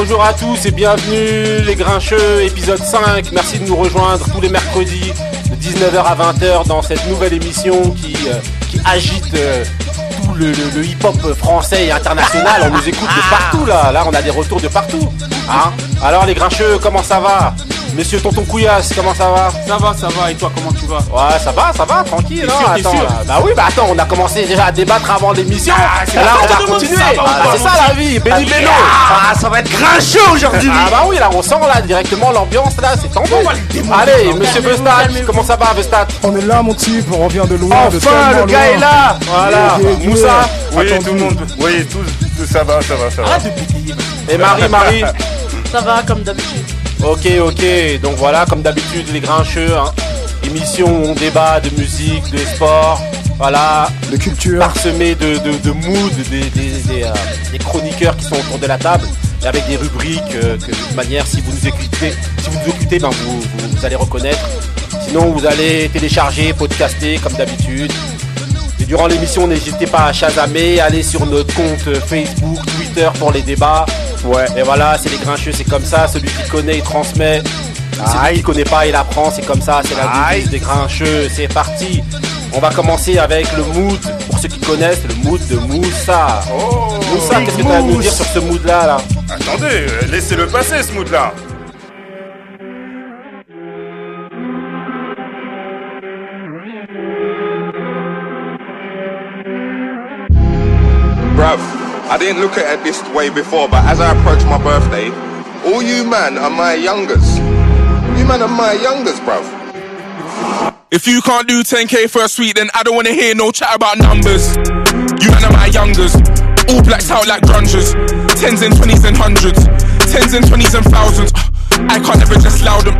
Bonjour à tous et bienvenue les Grincheux, épisode 5. Merci de nous rejoindre tous les mercredis de 19h à 20h dans cette nouvelle émission qui, euh, qui agite euh, tout le, le- le hip-hop français et international. On nous écoute de partout là. Là, on a des retours de partout. Hein? Alors les Grincheux, comment ça va? Monsieur Tonton Couillasse, comment ça va? Ça va, ça va, et toi, comment tu vas? Ouais, ça va, ça va, tranquille. T'es non, sûr, t'es attends, sûr? là. Bah oui, bah attends, on a commencé déjà à débattre avant l'émission. c'est là, on va continuer. Ah, va c'est ça la vie, Benny Bello. Ah, ça va être grincheux aujourd'hui Ah bah oui, là, on sent là directement l'ambiance là, c'est tendu. Allez, monsieur Vestat, comment ça va, Vestat On est là, mon type, on revient de loin. Enfin, le gars loin. est là. Voilà, Moussa? Oui, tout le monde. Oui, tout, ça va, ça va, ça va. Arrête de pétayer. Et Marie, Marie? Ça va comme d'habitude. Ok, ok. Donc voilà, comme d'habitude, les grincheux. Hein. Émission où on débat de musique, de sport. Voilà, De culture. parsemé de, de, de mood, des, des, des, euh, des chroniqueurs qui sont autour de la table, et avec des rubriques euh, que de toute manière, si vous nous écoutez, si vous nous écoutez, ben vous, vous, vous allez reconnaître. Sinon, vous allez télécharger, podcaster comme d'habitude. Et durant l'émission, n'hésitez pas à chasamer, aller sur notre compte Facebook, Twitter pour les débats. Ouais. Et voilà, c'est les grincheux, c'est comme ça. Celui qui connaît, il transmet. Celui qui connaît pas, il apprend. C'est comme ça, c'est la devise des grincheux. C'est parti. On va commencer avec le mood. Pour ceux qui connaissent, le mood de Moussa. Oh Moussa, qu'est-ce que tu as à nous dire sur ce mood-là là? Attendez, laissez-le passer ce mood-là. I didn't look at it this way before, but as I approach my birthday, all you man are my youngers. You man are my youngers, bruv. If you can't do 10k for a suite, then I don't wanna hear no chat about numbers. You man are my youngers, all blacks out like grungers. Tens and twenties and hundreds, tens and twenties and thousands. I can't ever just loud them.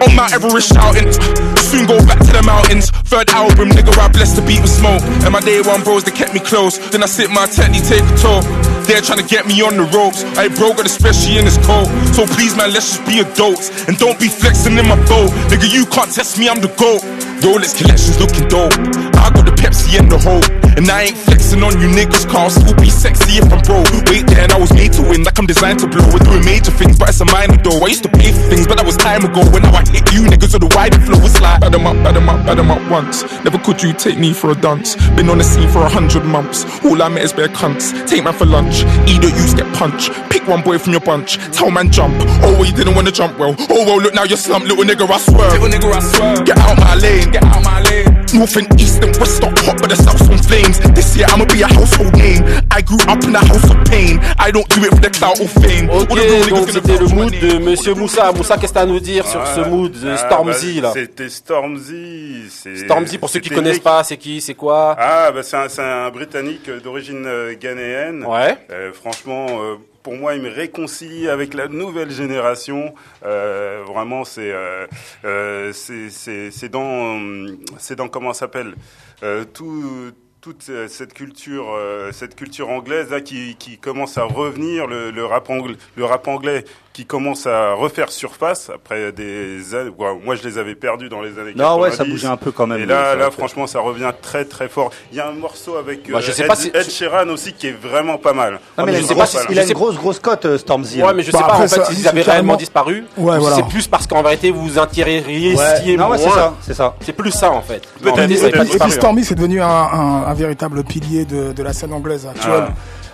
On Mount Everest shouting, soon go back to the mountains. Third album, nigga, I blessed the beat with smoke. And my day one bros, they kept me close. Then I sit my technique, take a tour. They're trying to get me on the ropes. I broke it, especially in this cold. So please, man, let's just be adults. And don't be flexing in my boat. Nigga, you can't test me, I'm the GOAT. Rolex collections looking dope. I got the Pepsi and the Hope. And I ain't flexing on you niggas, car still be sexy if I'm broke. Wait there, and I was made to win, like I'm designed to blow. We're doing major things, but it's a minor though. I used to pay for things, but that was time ago. When now I hit you niggas with the wide flow, it's like bad 'em up, bad 'em up, bad 'em up once. Never could you take me for a dance. Been on the scene for a hundred months. All I met is bare cunts. Take man for lunch, eat or use get punched. Pick one boy from your bunch, tell man jump. Oh, well, you didn't wanna jump well. Oh, well, look now you're slumped, little nigga, I swear. Little nigga, I swear. Get out my lane, get out my lane. North and east and west stop hot, but the south's on flames. This year I'ma be a household name. I grew up in a house of pain. I don't do it for the clout or fame. All Ok, donc c'était le mood de Monsieur Moussa. Moussa, qu'est-ce que tu as à nous dire sur ce mood de Ah, Stormzy bah, là? C'était Stormzy. c'est- Stormzy, pour ceux qui connaissent pas, c'est qui, c'est quoi? Ah, bah c'est un, c'est un Britannique d'origine euh, ghanéenne. Ouais. Euh, franchement, euh, pour moi, il me réconcilie avec la nouvelle génération. Euh, vraiment, c'est euh, euh, c'est dans euh, c'est dans comment s'appelle euh, tout toute euh, cette culture cette culture anglaise là qui qui commence à revenir le, rap le rap anglais qui commence à refaire surface après des années ouais, moi je les avais perdus dans les années Non, ouais, 90. ça bougeait un peu quand même. et là, là, franchement, ça revient très très fort. Il y a un morceau avec Bah, euh, je sais Ed, pas si- Ed Sheeran aussi qui est vraiment pas mal. Non, mais je il a, sais pas si- il a une grosse, grosse cote, euh, Stormzy. Ouais, mais je Bah, sais pas après, en fait ça, s'ils c'est avaient réellement disparu. Ouais, ou voilà. C'est plus parce qu'en vérité vous vous intéressiez Ouais. Non, ouais, c'est ça, c'est ça. C'est plus ça en fait. Peut-être, Et puis hein. Stormy, c'est devenu un, véritable pilier de, de la scène anglaise actuelle.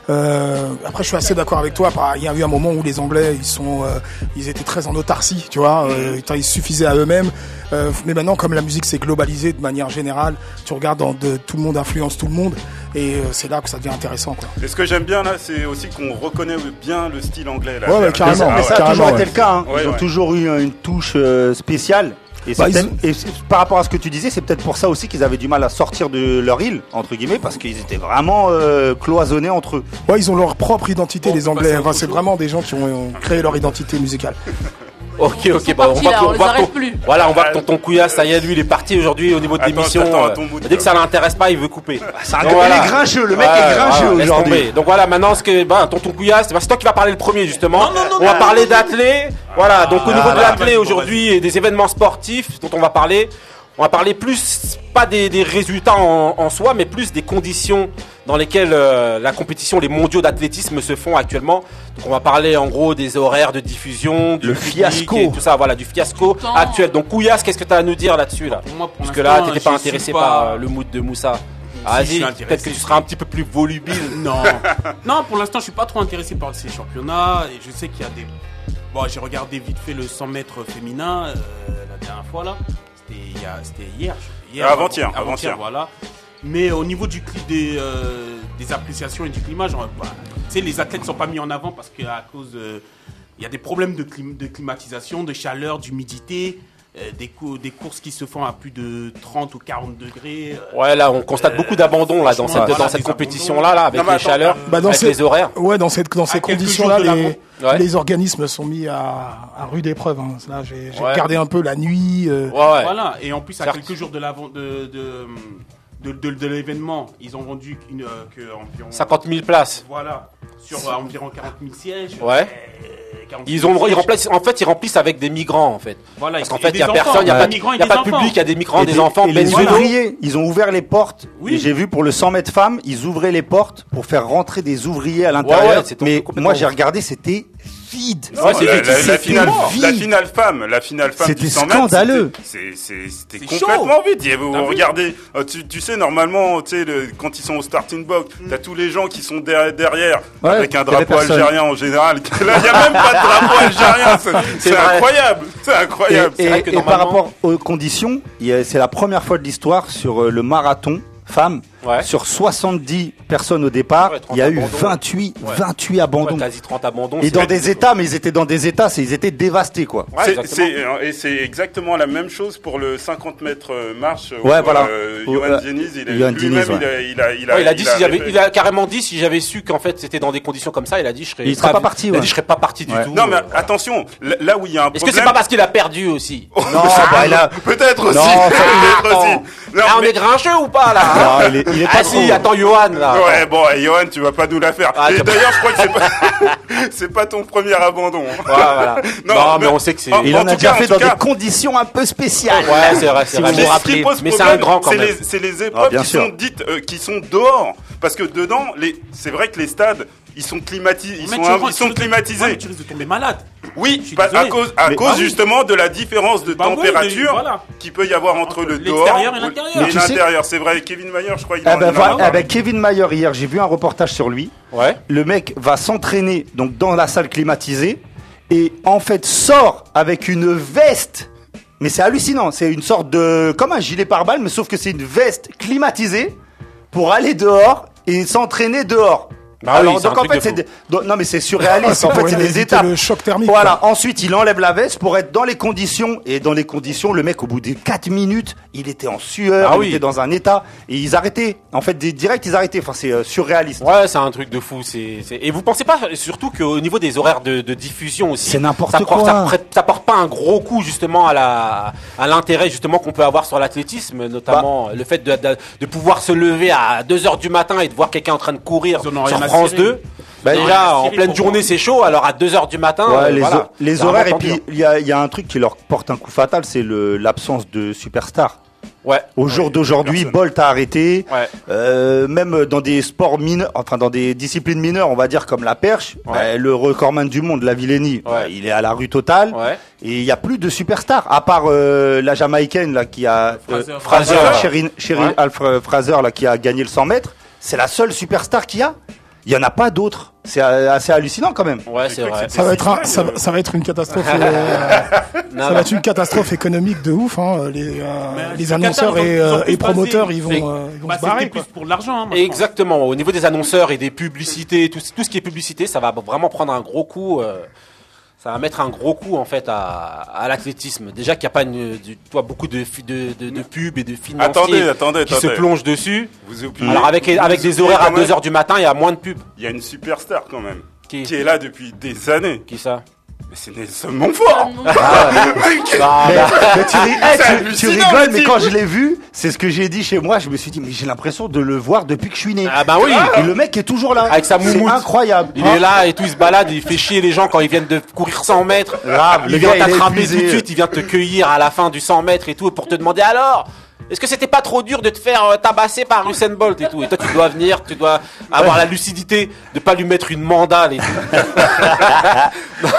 Ah. Euh, après, je suis assez d'accord avec toi. Il y a eu un moment où les Anglais, ils sont, euh, ils étaient très en autarcie, tu vois. Euh, ils suffisaient à eux-mêmes. Euh, mais maintenant, comme la musique s'est globalisée de manière générale, tu regardes dans de, tout le monde influence tout le monde, et euh, c'est là que ça devient intéressant, quoi. Et ce que j'aime bien là, c'est aussi qu'on reconnaît bien le style anglais. Là, Ouais, ouais, carrément. Mais ça a carrément, toujours été ouais. le cas. hein. Ouais, Ils ont ouais. toujours eu une touche spéciale. Et, Bah, ils- et par rapport à ce que tu disais, c'est peut-être pour ça aussi qu'ils avaient du mal à sortir de leur île, entre guillemets, parce qu'ils étaient vraiment euh, cloisonnés entre eux. Ouais, ils ont leur propre identité, Bon, les on Anglais. Enfin, c'est vraiment des gens qui ont, ont créé leur identité musicale. Ok, ok, bah, on voit là, on on arrête plus. Voilà, on voit que tonton Couillasse, ça y est, lui, il est parti aujourd'hui au niveau de l'émission. attends, euh, Dès que ça l'intéresse pas, il veut couper. C'est un Donc, gars- voilà. il est grincheux, le mec Ouais, est grincheux voilà, laisse aujourd'hui. Donc voilà, maintenant, ce que, bah, tonton Couillasse, bah, c'est toi qui vas parler le premier, justement. Non, non, non, on va parler non, d'athlé. Voilà, donc au niveau de Voilà. l'athlé aujourd'hui et des événements sportifs dont on va parler, On va parler plus, pas des, des résultats en, en soi, mais plus des conditions dans lesquelles euh, la compétition, les mondiaux d'athlétisme se font actuellement. Donc on va parler en gros des horaires de diffusion, du Le fiasco. et tout ça, voilà, du fiasco actuel. Donc Kouyas, qu'est-ce que tu as à nous dire là-dessus là? Pour moi, pour Parce que là, l'instant, t'étais pas intéressé par euh, le mood de Moussa. Si, Ah, Vas-y, peut-être que tu seras un petit peu plus volubile. Non, non, pour l'instant, je suis pas trop intéressé par ces championnats. Et je sais qu'il y a des. Bon, j'ai regardé vite fait le 100 mètres féminin euh, la dernière fois là. C'était hier. hier Avant-hier, avant- avant-hier. voilà. Mais au niveau du des, euh, des appréciations et du climat, genre, bah, les athlètes sont pas mis en avant parce qu'à cause, euh, il y a des problèmes de, clim- de climatisation, de chaleur, d'humidité, des, cou- des courses qui se font à plus de 30 ou 40 degrés. euh, Ouais, là, on constate Euh, beaucoup d'abandon là dans cette, voilà, dans cette compétition-là, là, avec Non, les attends, chaleurs, Bah, dans avec ces- les horaires. Ouais, dans, cette, dans ces conditions-là, les, Ouais. les organismes sont mis à, à rude épreuve. hein. Là, j'ai Ouais. regardé un peu la nuit. euh, Ouais, ouais. Voilà, et en plus, à quelques jours de l'avant- de, de, de, de- de l'événement, ils ont vendu une, euh, que environ. 50 000 places. Voilà, sur euh, environ 40 000 sièges. Ouais. Euh, 40 000 Ils ont, ils en fait, ils remplissent avec des migrants, en fait. Voilà, Parce qu'en fait, il des y a personne, il y a pas, de- y a pas de public, il y a des migrants, Et des enfants, et les ouvriers, ils ont ouvert les portes. Oui. Et J'ai vu pour le 100 mètres femmes, ils ouvraient les portes pour faire rentrer des ouvriers à l'intérieur. Ouais, ouais, c'était mais moi, j'ai regardé, c'était vide. Ouais, la, finale, vide. la finale femme, la finale femme C'était du 100 mètres, scandaleux. c'était- complètement vide. Et vous T'as vu regardez, euh, tu, tu sais normalement, tu sais, le- quand ils sont au starting box, t'as tous les gens qui sont derrière, derrière Ouais, avec un drapeau algérien en général. Là, il y a même pas de drapeau algérien. C'est- incroyable, c'est Et, incroyable. et- vrai que et par rapport aux conditions, c'est la première fois de l'histoire sur euh, le marathon femmes. Ouais. Sur 70 personnes au départ, Ouais, 30 il y a eu abandons. 28, Ouais. 28 abandons. Ouais, quasi 30 abandons. et dans des états, mais ils étaient dans des états, c'est- ils étaient dévastés quoi. Euh, et c'est exactement la même chose pour le 50 mètres euh, marche. où, Ouais, voilà. euh, Johan euh, Diniz, il Diniz, il a, il a, il a, Ouais, il a dit si j'avais, répété. il a carrément dit si j'avais su qu'en fait c'était dans des conditions comme ça, il a dit je serais. Il serait pas parti, Il a ouais. dit je serais pas parti du tout. Non, mais euh, attention, là- où il y a un Est-ce problème. que c'est pas parce qu'il a perdu aussi Non, il a- Peut-être aussi. Peut-être aussi. Non, Ah, on est grincheux ou pas là hein il est- Ah si, trop. attends Johan là. Ouais, bon, Johan, tu vas pas nous la faire. Ah, et d'ailleurs, je crois que c'est pas, c'est pas ton premier abandon. Voilà, voilà. Non, mais on sait que c'est. en- Il en a déjà cas, fait dans cas- des conditions un peu spéciales. Ouais, c'est vrai, c'est Si vrai. vous vous pose Mais c'est problème, un grand quand c'est même. les, c'est les épreuves Ah, qui sûr. sont dites, euh, qui sont dehors. Parce que dedans, les, c'est vrai que les stades, ils sont climatisés, ils Mais sont, ils climatisés. Ouais, mais tu risques de tomber malade. Oui, Je suis pas- à désolé. cause, à Mais- cause Ah oui. justement de la différence de Bah oui, température mais voilà. qu'il peut y avoir entre, Entre le dehors et l'intérieur. C'est vrai, Kevin Mayer, je crois, il Ah en- il en a ah ben, Kevin Mayer hier, j'ai vu un reportage sur lui. Ouais. Le mec va s'entraîner donc dans la salle climatisée et en fait sort avec une veste. Mais c'est hallucinant, c'est une sorte de comme un gilet pare-balles, mais sauf que c'est une veste climatisée pour aller dehors et s'entraîner dehors. Bah Alors donc en fait c'est non mais c'est surréaliste. c'est en fait c'est des étapes. le choc thermique, Voilà. Ensuite il enlève la veste pour être dans les conditions et dans les conditions le mec au bout des 4 minutes il était en sueur, Ah il oui. était dans un état et ils arrêtaient. En fait des directs ils arrêtaient. Enfin c'est euh, surréaliste. Ouais, c'est un truc de fou. C'est, c'est- Et vous pensez pas surtout qu'au niveau des horaires de, de diffusion aussi, C'est n'importe ça porte- quoi. Ça, ça porte pas un gros coup justement à la, à l'intérêt justement qu'on peut avoir sur l'athlétisme, notamment Bah. le fait de, de, de pouvoir se lever à 2 heures du matin et de voir quelqu'un en train de courir France cirer. 2. Bah, en pleine journée, c'est chaud. Alors à 2 heures du matin, Ouais, euh, les, voilà. horaires et puis il y a, il y a un truc qui leur porte un coup fatal, c'est l'absence de superstars. Ouais. Au jour d'aujourd'hui. Bolt a arrêté. Ouais. Euh, même dans des sports mineurs, enfin dans des disciplines mineures, on va dire comme la perche, Ouais. bah, le recordman du monde, la Villénie, bah, il est à la rue totale. Ouais. Et il y a plus de superstars, à part euh, la Jamaïcaine là qui a Fraser. euh, Fraser, Fraser. Alfred Fraser là qui a gagné le 100 mètres. C'est la seule superstar qu'il y a. Il y en a pas d'autres. C'est euh, assez hallucinant quand même. Ouais, c'est vrai. Ça va être, un- ça, va- ça va être une catastrophe. euh, Non, ça va être une catastrophe économique de ouf. Hein. Les, euh, les annonceurs Qatar, et, euh, promoteurs, ils vont, euh, ils vont Bah, se barrer. plus pour de l'argent. hein. Exactement. Au niveau des annonceurs et des publicités, tout, tout ce qui est publicité, ça va vraiment prendre un gros coup. Ça va mettre un gros coup en fait à, à l'athlétisme. Déjà qu'il n'y a pas une, du- toi, beaucoup de, de, de, de pubs et de financiers Attendez, attendez, qui attendez. se plongent dessus. Vous oubliez- Alors avec, vous avec des horaires à quand même, 2h du matin, il y a moins de pubs. Il y a une superstar quand même, Qui, qui est là depuis des années. qui ça? Mais c'est Nelson Montfort Ah, bah, Mais tu, eh, C'est tu- hallucinant, tu rigoles, le mais quand je l'ai vu, c'est ce que j'ai dit chez moi. Je me suis dit, mais j'ai l'impression de le voir depuis que je suis né. Ah bah oui. Et le mec est toujours là. Avec sa C'est moumoute. incroyable. Il est là et tout, il se balade, il fait chier les gens quand ils viennent de courir 100 mètres. Grave, il vient t'attraper tout de suite, il vient te cueillir à la fin du 100 mètres et tout pour te demander alors. Est-ce que c'était pas trop dur de te faire euh, tabasser par Usain Bolt et tout Et toi, tu dois venir, tu dois avoir la lucidité de pas lui mettre une mandale et tout.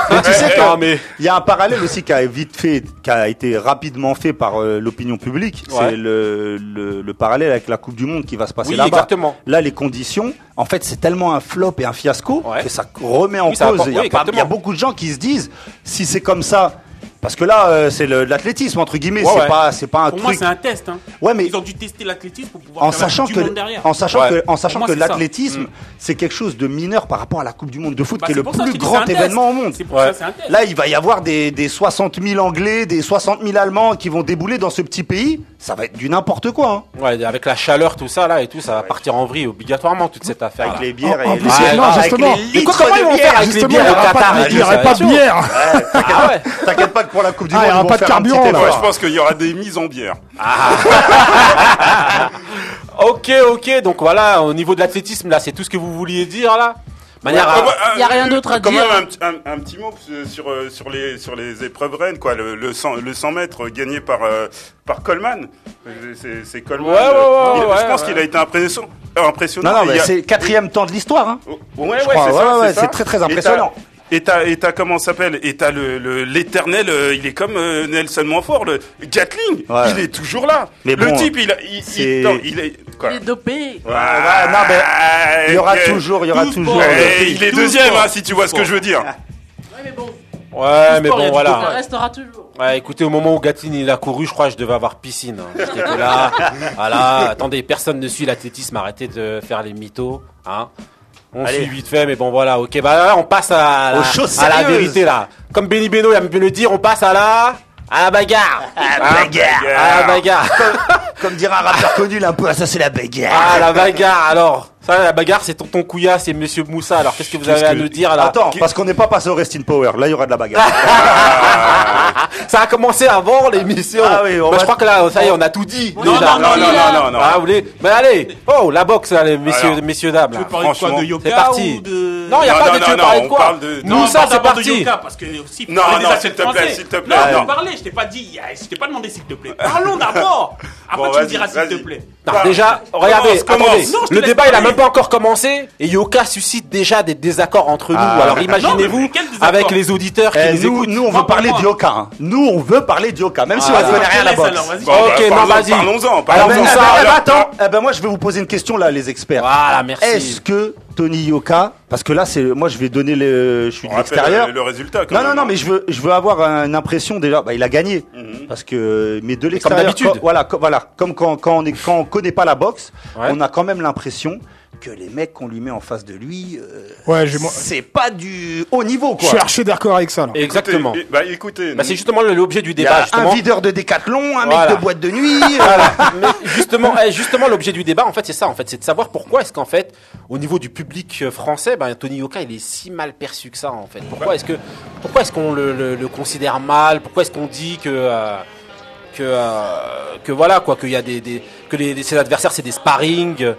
Mais tu sais que- Non, mais Il y a un parallèle aussi qui a vite fait, qui a été rapidement fait par euh, l'opinion publique. Ouais. C'est le, le, le parallèle avec la Coupe du Monde qui va se passer Oui, là-bas. exactement. Là, les conditions, en fait, c'est tellement un flop et un fiasco Ouais. que ça remet en Oui, cause. oui, il y a beaucoup de gens qui se disent, si c'est comme ça, parce que là, euh, c'est le- l'athlétisme entre guillemets, Ouais, c'est ouais. pas, c'est pas un Pour moi, truc. c'est un test. Hein. Ouais, mais Ils ont dû tester l'athlétisme pour pouvoir en faire la sachant Coupe que, du monde derrière. en sachant Ouais. que, en sachant Pour moi, que c'est ça. l'athlétisme, Mm. c'est quelque chose de mineur par rapport à la Coupe du Monde de foot, Bah, qui est c'est le pour ça que plus je dis, grand c'est un test. événement au monde. C'est pour Ouais. ça c'est un test. Là, il va y avoir des, des 60 000 Anglais, des 60 000 Allemands qui vont débouler dans ce petit pays. Ça va être du n'importe quoi. hein. ouais, avec la chaleur, tout ça là et tout, ça va partir en vrille obligatoirement toute cette affaire. Avec les bières En- en et plus, les, non, avec justement. les Mais quoi, litres comment ils de vont bière. faire avec les Justement, bières il n'y au aura Qatar pas, avec de- il y les aurait pas de bière. Ah ouais. T'inquiète pas pour la Coupe du Ah, Monde, il y aura pas de carburant, là. Ouais, je pense qu'il y aura des mises en bière. Ok, ok, donc voilà, au niveau de l'athlétisme, là, c'est tout ce que vous vouliez dire, là? Manière à- Ouais, Y a rien d'autre à quand dire. même un, petit- un- un petit mot sur, euh, sur, les, sur les épreuves reines, quoi. Le, le, 100, le 100 mètres gagné par, euh, par Coleman. C'est Coleman. Ouais, ouais, ouais, euh, il- ouais, je pense ouais. qu'il a été impressionnant. euh, impressionnant. Non, non, Il mais a- c'est le quatrième temps de l'histoire. Hein. Ouais, ouais, c'est très, très impressionnant. Et t'as, et t'as comment ça s'appelle? Et t'as le, le- l'éternel, euh, il est comme euh, Nelson Montfort, le Gatling. Ouais. Il est toujours là. Mais le bon, type, il, il, c'est- il, non, il est quoi? Il est dopé. Ouais, ouais, non, mais il y aura Ah, toujours, il y aura toujours. sport. il est deuxième, sport. hein, si tu vois ce que je veux dire. Ouais, mais bon. Ouais, mais bon, du Ça voilà. restera toujours. Ouais, écoutez, au moment où Gatine il a couru, je crois que je devais avoir piscine. hein. J'étais que là. Voilà, attendez, personne ne suit l'athlétisme, arrêtez de faire les mythos. Hein. On Allez. suit vite fait, mais bon, voilà, ok. Bah là, on passe à la, à la vérité, là. Comme Benny Beno, il aime bien le dire, on passe à la. À la bagarre. À la bagarre. À la bagarre. Comme dirait un rappeur connu, là, un peu, ça c'est la bagarre. Ah, la bagarre, alors. Ça, la bagarre, c'est tonton Couillasse et monsieur Moussa. Alors, qu'est-ce que vous avez à nous dire, là Attends, parce qu'on n'est pas passé au Rest in Power. Là, il y aura de la bagarre. Ça a commencé avant l'émission. Ah oui, on Bah, va- je crois que là, ça y est, on a tout dit. Non, déjà. non, non, non, non, non, non. Ah, vous voulez Mais allez Oh, la boxe, les messieurs, Alors, messieurs, dames. Tu veux parler de quoi franchement, De yoga C'est parti. ou de... Non, il n'y a Non, pas non, de tu veux non, parler non, de on quoi parle de- pas c'est parti. yoga, parce que aussi, faut Non, non, s'il te plaît, s'il te plaît, Non, je t'ai pas dit, je t'ai pas demandé s'il te plaît. Parlons d'abord. Après, Bon, tu me diras s'il te plaît. Non, Bah, déjà, regardez, commence. attendez, Non, le débat il a même pas encore commencé et Yoka suscite déjà des désaccords entre nous. Ah. Alors imaginez-vous avec les auditeurs qui Eh, nous nous, écoutent. nous, on veut parler pour de moi. Yoka. hein. Nous, on veut parler de Yoka, même si Ah, on ne connaît rien à la boxe. alors, vas-y. Bon, Ok, bah, non, parlons- vas-y. Parlons-en, parlons-en. Parlons-en. eh ben, eh ben, alors. attends, eh ben, moi je vais vous poser une question là, les experts. Voilà, merci. Est-ce que Tony Yoka, parce que là c'est, moi je vais donner le, je suis On de rappelle l'extérieur. le, résultat. quand Non, non, même, non, hein. mais je veux, je veux avoir une impression déjà. Bah, il a gagné. Mhm. Parce que, mais de l'extérieur, d'habitude. quand- voilà, co- voilà, comme quand, quand on est, quand on connaît pas la boxe, Ouais. on a quand même l'impression que les mecs qu'on lui met en face de lui, euh, Ouais, j'ai moi- c'est pas du haut niveau, je quoi. suis archi d'accord avec ça. là. Exactement. Écoutez, bah écoutez, Bah, c'est justement l'objet du débat a un videur de décathlon, un Voilà. mec de boîte de nuit. euh, Voilà. Mais justement, eh, justement, l'objet du débat, en fait, c'est ça, en fait, c'est de savoir pourquoi est-ce qu'en fait, au niveau du public euh, français, ben, Tony Yoka, il est si mal perçu que ça, en fait. Pourquoi est-ce que, pourquoi est-ce qu'on le, le- le considère mal? Pourquoi est-ce qu'on dit que, euh, que, euh, que voilà, quoi, qu'il y a des, des- que les, ses adversaires, c'est des sparring?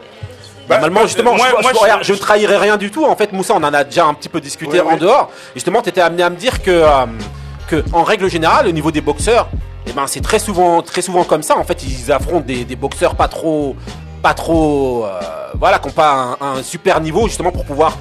Bah, Normalement, bah, justement, moi- je, moi, je- je- regarde, je ne trahirais rien du tout. En fait, Moussa, on en a déjà un petit peu discuté Oui, en oui. dehors. Et justement, tu étais amené à me dire que, euh, que, en règle générale, au niveau des boxeurs, eh ben, c'est très souvent, très souvent comme ça. En fait, ils affrontent des, des boxeurs pas trop, pas trop, euh, voilà, qui n'ont pas un, un super niveau, justement, pour pouvoir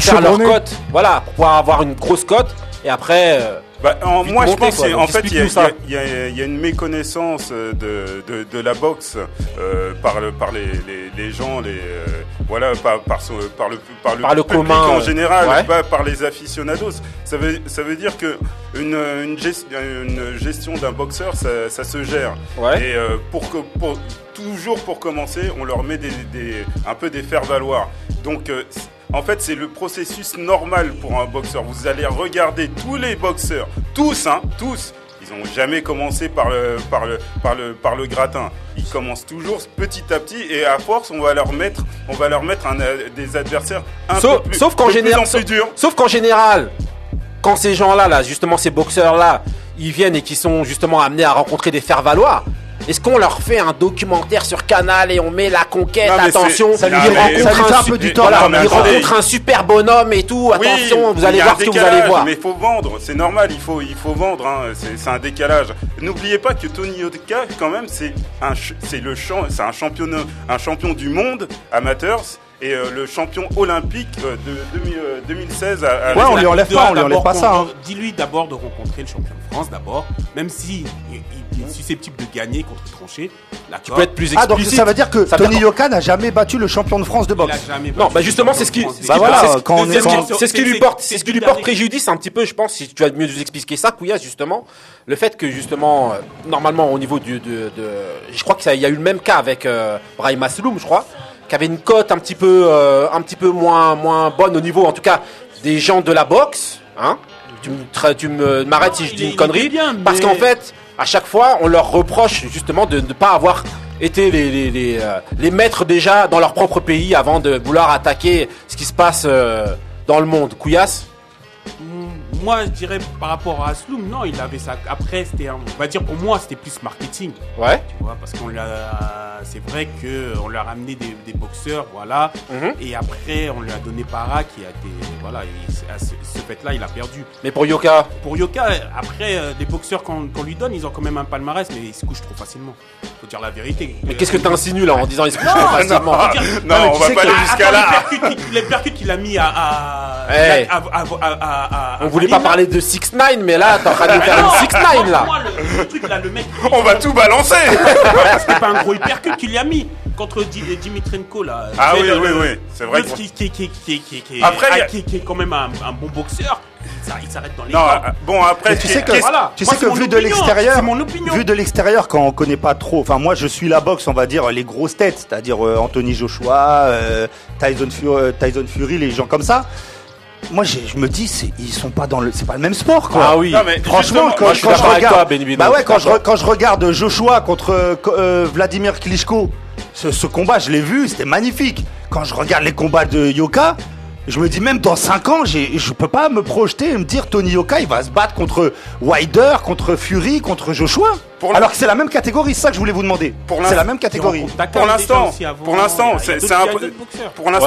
faire leur cote. Voilà, pour pouvoir avoir une grosse cote. Et après, euh, Bah, en- moi, je monter, pense quoi. qu'en fait, il y, y y y a une méconnaissance euh, de, de, de la boxe euh, par, le, par les, les, les gens, les, euh, voilà, par, par, son- par le, par le, Par le public commun, en général, ouais. pas par les aficionados. Ça veut, ça veut dire que une, une, gest- une gestion d'un boxeur, ça, ça se gère. Ouais. Et euh, pour que, pour, toujours pour commencer, on leur met des, des, un peu des faire-valoir. Donc, euh, en fait, c'est le processus normal pour un boxeur. Vous allez regarder tous les boxeurs, tous, hein, tous. Ils n'ont jamais commencé par le, par, le, par, le, par le gratin. Ils commencent toujours petit à petit et à force, on va leur mettre, on va leur mettre un, des adversaires un Sauf- peu plus, sauf qu'en plus général- en plus durs. Sauf qu'en général, quand ces gens-là, là, justement ces boxeurs-là, ils viennent et qui sont justement amenés à rencontrer des faire-valoir, est-ce qu'on leur fait un documentaire sur Canal et on met la conquête, Non, attention, non, ça lui fait un peu du temps, voilà, attendez. rencontrent un super bonhomme et tout, attention, vous il allez voir ce que vous allez voir. Mais il faut vendre, c'est normal, il faut, il faut vendre, hein, c'est un décalage. N'oubliez pas que Tony Yoka, quand même, c'est un, ch- c'est le champ, c'est un champion, un champion du monde amateurs et euh, le champion olympique euh, de 2000, euh, 2016 à, à Ouais, on lui enlève pas, on lui enlève d'abord pas ça. hein. Dis-lui d'abord de rencontrer le champion de France d'abord, même si il, il est susceptible de gagner contre Tronchet. Tu peux être plus Ah, donc explicite. ça veut dire que Ça Tony Yoka n'a jamais battu le champion de France de Il boxe. a jamais Non, bah justement, champion c'est ce qui, c'est ce Bah qui- lui porte, c'est ce qui lui porte préjudice un petit peu, je pense, si tu vas mieux nous expliquer ça, Couillasse, justement, le fait que justement, normalement, au niveau du, de, je crois qu'il y a eu le même cas avec Brahim Asloum, je crois, qui avait une cote un petit peu, euh, un petit peu moins, moins bonne au niveau, en tout cas, des gens de la boxe, hein. Tu me, tu m'arrêtes si je dis une connerie, parce qu'en fait, à chaque fois, on leur reproche justement de ne pas avoir été les, les, les, euh, les maîtres déjà dans leur propre pays avant de vouloir attaquer ce qui se passe euh, dans le monde. Couillasse Moi, je dirais par rapport à Asloum, non, il avait ça. Après, c'était, un- on va dire pour moi, c'était plus marketing. Ouais. Tu vois, parce qu'on l'a, c'est vrai que on lui a ramené des, des boxeurs, voilà. Mhm. Et après, on lui a donné Para qui a été, voilà, et à ce, ce fait-là, il a perdu. Mais pour Yoka, Pour Yoka, après, euh, les boxeurs qu'on, lui donne, ils ont quand même un palmarès, mais ils se couchent trop facilement. Faut dire la vérité. mais qu'est-ce que tu insinues là en disant ils se couchent Non, trop facilement? dire- non, mais on va pas aller jusqu'à là. Les percutes, qu'il- a mis à- à- On voulait pas Vanilla. parler de 6 9 mais là t'es en train de faire une 6 9 là. franchement, le, le truc là, le mec. On va tout balancer C'était pas un gros hypercute qu'il y a mis contre Di- Dimitrenko là. Ah oui, oui, oui, c'est vrai Qui, qui, qui, qui, qui, qui, Après, il y a- qui, qui est quand même un, bon boxeur. Il s'arrête- dans les Non, euh, bon, après, tu sais que, Voilà. tu Moi, sais que vu de l'extérieur, vu de l'extérieur, quand on connaît pas trop, enfin moi je suis la boxe, on va dire les grosses têtes, c'est-à-dire euh, Anthony Joshua, euh, Tyson, Fury, euh, Tyson Fury, les gens comme ça. Moi j'ai- je me dis, c'est- ils sont pas dans le, c'est pas le même sport quoi. Ah oui. Non, mais Franchement, quand, moi, je quand regarde, toi, Ben Bino, bah ouais, quand je, d'accord. re- quand je regarde Joshua contre euh, euh, Vladimir Klitschko, ce, ce combat, je l'ai vu, c'était magnifique. Quand je regarde les combats de Yoka, je me dis même dans 5 ans, je peux pas me projeter et me dire Tony Yoka, il va se battre contre Wilder, contre Fury, contre Joshua. Pour Alors que c'est la même catégorie, c'est ça que je voulais vous demander. Pour C'est l'instant- la même catégorie. Pour l'instant, pour c'est un, pour l'instant,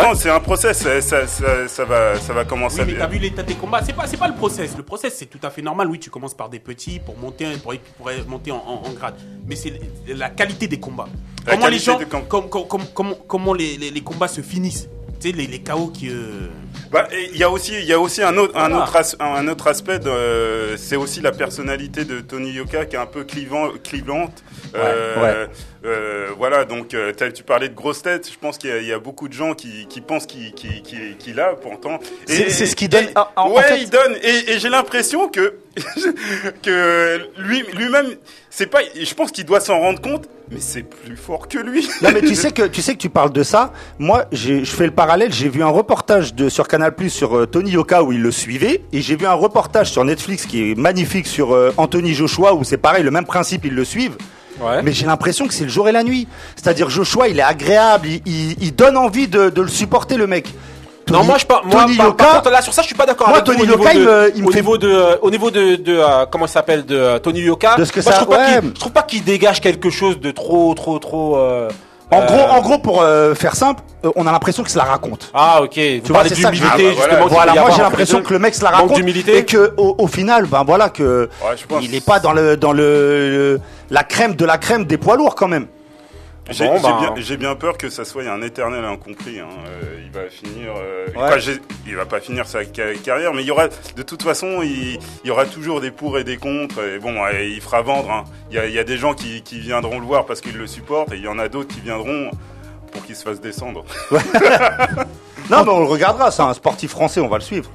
Ouais. c'est un process. Ça, ça, ça- ça va, ça va commencer. Oui, mais à- t'as vu l'état des combats. C'est pas, c'est pas le process. Le process, c'est tout à fait normal. Oui, tu commences par des petits pour monter, pour, pour monter en, en- en grade. Mais c'est la qualité des combats. La comment les qualité gens, des com- com- com- com- comment, comment les, les, les combats se finissent. Tu sais, les, les KO qui. euh, Bah, il y a aussi, il y a aussi un autre, un autre, as- un autre aspect. euh, c'est aussi la personnalité de Tony Yoka qui est un peu clivant, clivante. Euh, euh, voilà, donc euh, tu parlais de grosse tête. Je pense qu'il y, a- il y a beaucoup de gens qui, qui pensent qu'il qu'il- qu'il- qu'il a pourtant. C'est- ce qui donne- et- en- en ouais, fait- il donne. Et, et j'ai l'impression que que lui lui-même, c'est pas. Je pense qu'il doit s'en rendre compte, mais c'est plus fort que lui. Non mais tu sais que tu sais que tu parles de ça. Moi, je fais le parallèle. J'ai vu un reportage de sur Canal Plus sur euh, Tony Yoka où il le suivait, et j'ai vu un reportage sur Netflix qui est magnifique sur Anthony Joshua où c'est pareil, le même principe, ils le suivent. Ouais. Mais j'ai l'impression que c'est le jour et la nuit. C'est-à-dire Joshua, il est agréable, il, il- il donne envie de, de le supporter le mec. Non, Tony- moi je pas. Moi, Tony par, Yoka, par contre, là sur ça, je suis pas d'accord Moi, avec Tony vous au niveau Yoka, il de- me- il me au niveau de, euh, au niveau de, de euh, comment il s'appelle de euh, Tony Yoka. De ce que moi, ça- je trouve pas ouais. qu'il- je trouve pas qu'il dégage quelque chose de trop, trop, trop. euh, En euh, gros, en gros, pour euh, faire simple, euh, on a l'impression que se la raconte. Ah ok. Vous vois, c'est ça que Ah, bah, justement. Voilà, moi j'ai l'impression que le mec se la raconte et que au, au final, ben voilà que Ouais, il est pas dans le dans le la crème de la crème des poids lourds quand même. J'ai Bon, j'ai ben- bien, peur que ça soit un éternel incompris. hein. Euh, il va finir. euh, Ouais. quoi, j'ai- il va pas finir sa ca- carrière, mais il y aura, de toute façon, il, il y aura toujours des pour et des contre. Et bon, il fera vendre. hein. Il y, a, il y a des gens qui, qui viendront le voir parce qu'ils le supportent, et il y en a d'autres qui viendront pour qu'il se fasse descendre. Non, mais on le regardera. C'est un sportif français, on va le suivre.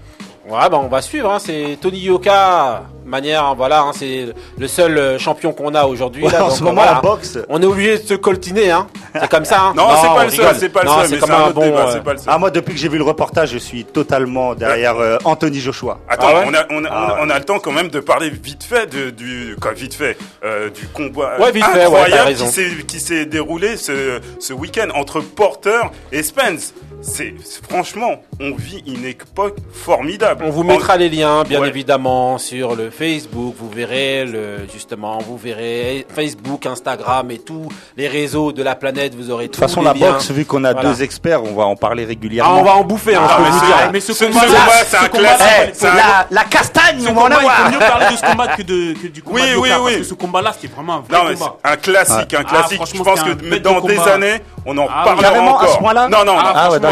Ouais, bah on va suivre. Hein. C'est Tony Yoka, manière, voilà, hein, c'est le seul euh, champion qu'on a aujourd'hui. Ouais, en ce moment, voilà. la boxe. On est obligé de se coltiner, hein. C'est comme ça. Hein. Non, c'est pas le seul, c'est pas le seul, mais comme c'est un un autre bon. débat, euh, c'est pas le seul. Ah moi, depuis que j'ai vu le reportage, je suis totalement derrière euh, Anthony Joshua. Attends, Ah ouais on, a, on, a, Ah ouais. on a le temps quand même de parler vite fait de, du, quoi, vite fait, euh, du combat Ouais, vite fait, ouais, incroyable qui s'est déroulé ce, ce week-end entre Porter et Spence. C'est franchement, on vit une époque formidable. On vous mettra les liens, bien Ouais. évidemment, sur le Facebook. Vous verrez le, justement, vous verrez Facebook, Instagram et tous les réseaux de la planète. Vous aurez De toute façon, la boxe, vu qu'on a deux experts, on va en parler Ah, régulièrement. on va en bouffer, hein, Ah, je peux mais vous c'est- dire. mais ce combat, c'est ce un classique. La, la castagne, ce on va en combat, il faut mieux parler de ce combat que, de, que du combat Oui, de oui, oui. parce que ce combat-là, c'était vraiment un vrai Non, combat. un classique, un Ah, classique. franchement, je pense que dans de des années, on en Ah, parlera à encore. ce point-là Non, non,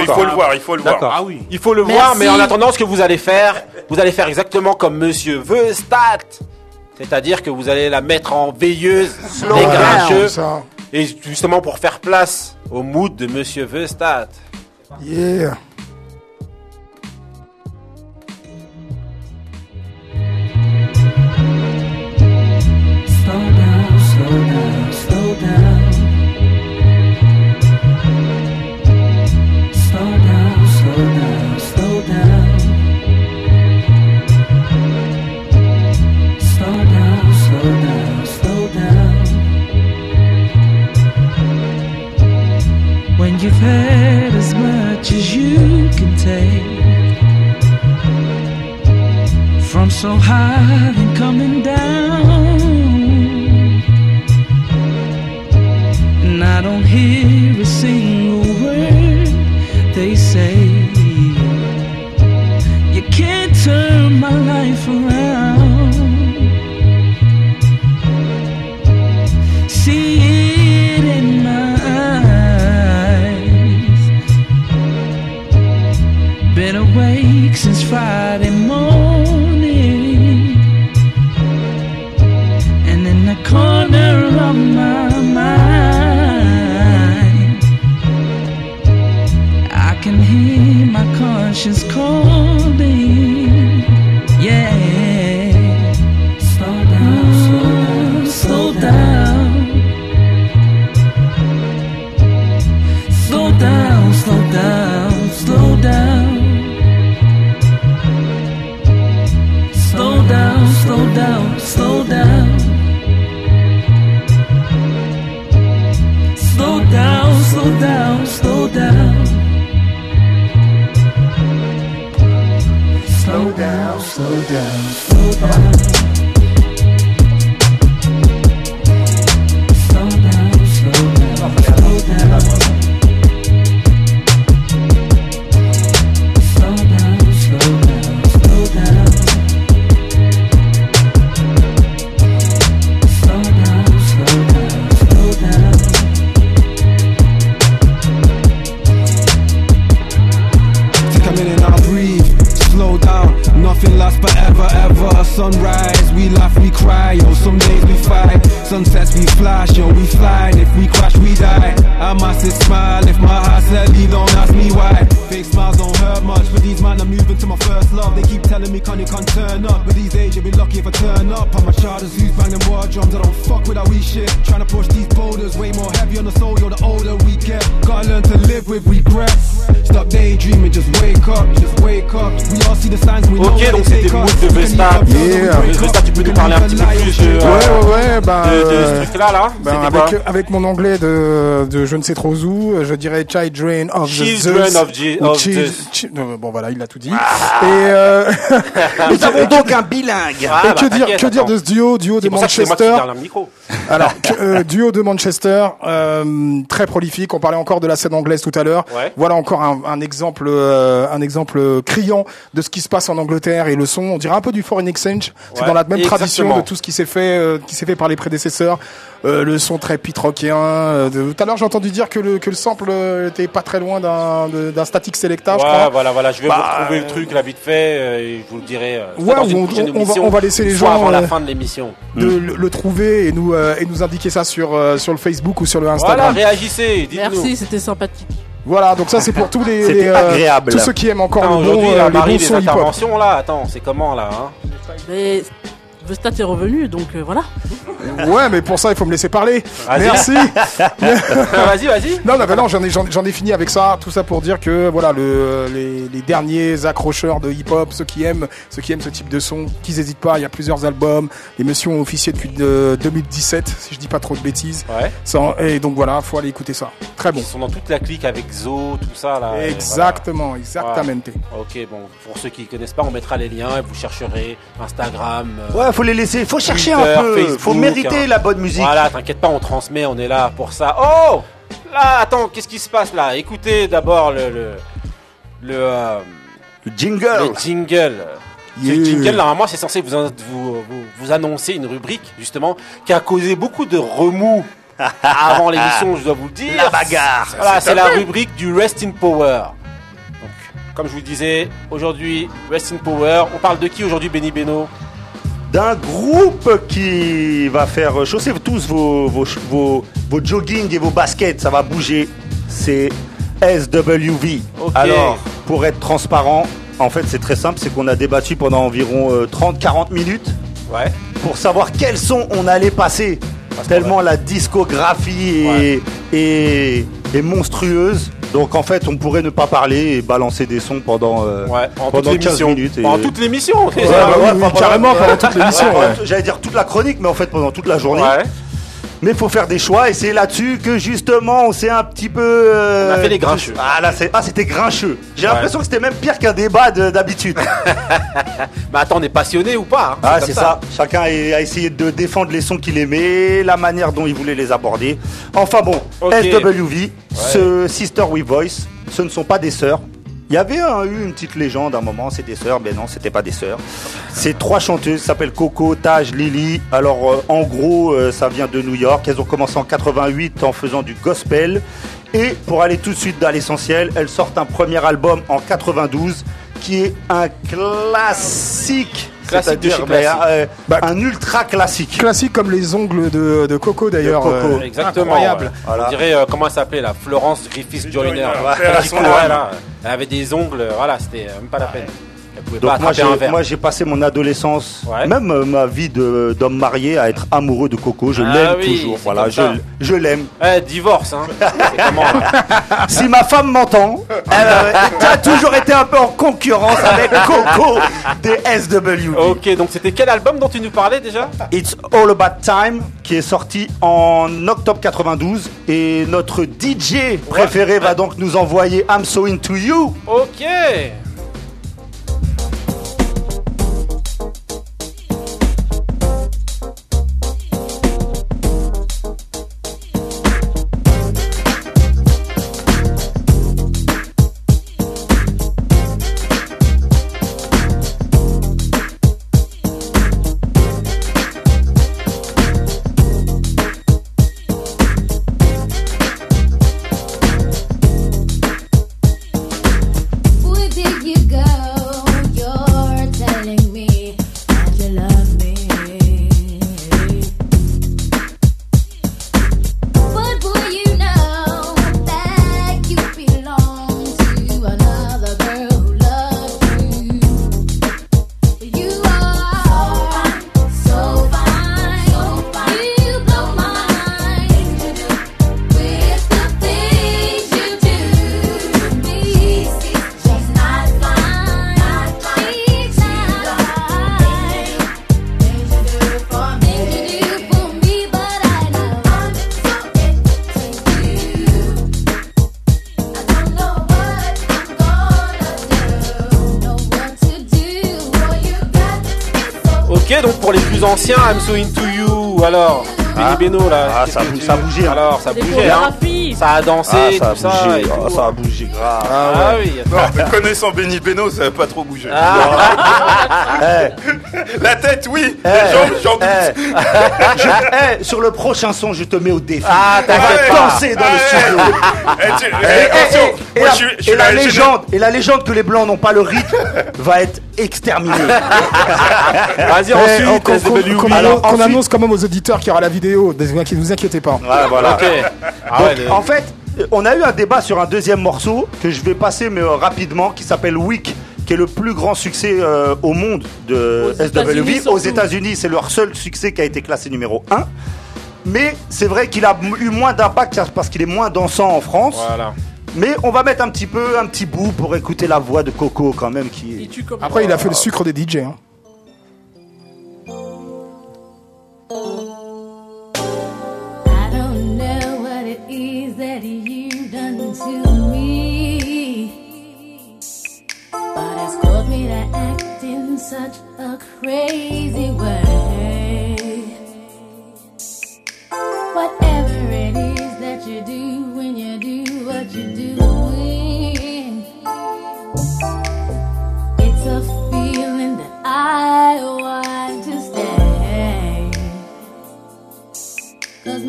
Il faut le voir, il faut le voir. D'accord. Ah oui. Il faut le Merci. voir, mais en attendant, ce que vous allez faire, vous allez faire exactement comme Monsieur Veustat. C'est-à-dire que vous allez la mettre en veilleuse, ça. et justement pour faire place au mood de Monsieur Veustat. Yeah. Slow down, slow down, slow down. So high and coming down. And I don't hear euh, ce truc-là, là ben, avec, quoi avec mon anglais de, de je ne sais trop où, je dirais Children of the Zeus, of euh, bon voilà, il a tout dit. Et, euh, Nous avons donc un bilingue. et Ah, bah, que dire, que dire de ce duo, duo de C'est c'est Manchester. Alors, que- euh, duo de Manchester, euh, très prolifique. On parlait encore de la scène anglaise tout à l'heure. Ouais. Voilà encore un, un exemple, euh, un exemple criant de ce qui se passe en Angleterre et le son. On dirait un peu du foreign exchange. C'est Ouais, dans la même tradition exactement. de tout ce qui s'est fait, euh, qui s'est fait par les prédécesseurs. Euh, le son très pitrockien. euh, tout à l'heure, j'ai entendu dire que le que le sample euh, était pas très loin d'un static selecta, je crois. voilà, voilà, je vais Bah, vous retrouver le truc là vite fait euh, et je vous le dirai Ouais, dans une on- prochaine on va- émission, on va laisser les gens, avant la fin de l'émission. De le, le trouver et nous euh, et nous indiquer ça sur euh, sur le Facebook ou sur le Voilà, Instagram. réagissez, dites-nous. Merci, c'était sympathique. Voilà, donc ça c'est pour tous les, euh, tous ceux qui aiment encore Attends, le bon, euh, les bons sons hip-hop. là, attends, c'est comment là hein? Mais Vestat est revenu, donc euh, voilà. Ouais, mais pour ça, il faut me laisser parler. Vas-y. Merci. vas-y, vas-y. Non, non, j'en ai, j'en, j'en ai fini avec ça. Tout ça pour dire que voilà, le, les, les derniers accrocheurs de hip-hop, ceux qui aiment, ceux qui aiment ce type de son, qu'ils n'hésitent pas. Il y a plusieurs albums. L'émission ont officié depuis euh, 2017, si je dis pas trop de bêtises. Ouais. Ça, et donc voilà, faut aller écouter ça. Très bon. Ils sont dans toute la clique avec Zo, tout ça là. Exactement, exactamente. voilà. Ok, bon, pour ceux qui connaissent pas, on mettra les liens et vous chercherez Instagram. euh, Ouais, faut les laisser. Faut chercher Twitter, un peu. Facebook, faut mériter hein. la bonne musique. Voilà, t'inquiète pas, on transmet, on est là pour ça. Oh Là, attends, qu'est-ce qui se passe là? Écoutez d'abord le. le, le, euh, Le jingle. le jingle. Yeah. jingle, normalement, c'est censé vous, vous, vous, vous annoncer une rubrique, justement, qui a causé beaucoup de remous avant l'émission, je dois vous le dire. La bagarre. Voilà, c'est la rubrique du Rest in Power. Donc, comme je vous le disais, aujourd'hui, Rest in Power. On parle de qui aujourd'hui, Benny Beno? D'un groupe qui va faire chausser tous vos, vos, vos, vos jogging et vos baskets, ça va bouger. C'est SWV. Alors, pour être transparent, en fait, c'est très simple, c'est qu'on a débattu pendant environ euh, 30-40 minutes Ouais. pour savoir quel son on allait passer. Tellement la discographie est, est- est monstrueuse. Donc en fait, on pourrait ne pas parler et balancer des sons pendant, euh, Ouais, en pendant toute 15 l'émission. minutes. et- En toute l'émission. Ouais, bah ouais, oui, enfin, carrément, pendant- toute l'émission, Ouais, ouais. pendant- J'allais dire toute la chronique, mais en fait pendant toute la journée. Mais il faut faire des choix et c'est là-dessus que justement on s'est un petit peu. euh, On a fait les grincheux. Ah là, c'est- ah, c'était grincheux. J'ai Ouais. l'impression que c'était même pire qu'un débat de- d'habitude. Mais attends, on est passionné ou pas hein Ah, c'est ça. Chacun a essayé de défendre les sons qu'il aimait, la manière dont il voulait les aborder. Enfin bon. SWV, ce Sister with Voice, ce ne sont pas des sœurs. Il y avait eu une petite légende à un moment, c'est des sœurs, mais non, c'était pas des sœurs. C'est trois chanteuses, s'appellent Coco, Taj, Lily. Alors euh, en gros, euh, ça vient de New York. Elles ont commencé en 88 en faisant du gospel. Et pour aller tout de suite dans l'essentiel, elles sortent un premier album en 92 qui est un classique. Classique de C'est-à-dire, chez classique. euh, Bah, un ultra classique. Classique comme les ongles de, de Coco d'ailleurs. Coco. euh, Exactement. Incroyable. ouais. Voilà. On dirait, euh, comment elle s'appelait là Florence Griffiths Joyner. Ouais. Elle avait des ongles, voilà, c'était même pas la peine. Elle pas Donc moi j'ai, un verre. moi j'ai passé mon adolescence, Ouais. même euh, ma vie de, d'homme marié à être amoureux de Coco. Je Ah l'aime oui, toujours. c'est Voilà, comme je, ça. je l'aime. Eh, divorce, hein. C'est comment là si ma femme m'entend, elle euh, a toujours été un peu en concurrence avec Coco des SWV. Ok, donc c'était quel album dont tu nous parlais déjà? It's All About Time qui est sorti en octobre 92 et notre DJ préféré va donc nous envoyer I'm So Into You. Ok. I'm so into you. Alors, Ah. Benny Beno là. Ah, ça tu- ça a bougé, hein. Alors, ça bougeait, hein. chorégraphies. Ça a dansé, Ah, ça a tout ça. bougé, et ah, tout. ça a bougé grave. Ah oui. Non, mais connaissant Benny Beno, ça va pas trop bouger. Eh, La tête, oui. eh, Les jambes, j'en doute. eh, sur le prochain son, je te mets au défi. Ah, pas. danser dans le studio. Et la légende que les blancs n'ont pas le rythme va être exterminée. Vas-y, ensuite, on- qu'on- SWV. qu'on- qu'on Alors, annonce- qu'on ensuite- annonce quand même aux auditeurs qu'il y aura la vidéo. Ne vous inquiétez pas. Ouais, voilà. Ah Donc, ouais, les- En fait, on a eu un débat sur un deuxième morceau que je vais passer mais euh, rapidement qui s'appelle Week qui est le plus grand succès euh, au monde de Aux SWV. Aux États-Unis, c'est leur seul succès qui a été classé numéro 1. Mais c'est vrai qu'il a eu moins d'impact parce qu'il est moins dansant en France. Voilà. Mais on va mettre un petit peu, un petit bout pour écouter la voix de Coco quand même qui est. Après, il a fait le sucre des DJ. Hein. I don't know what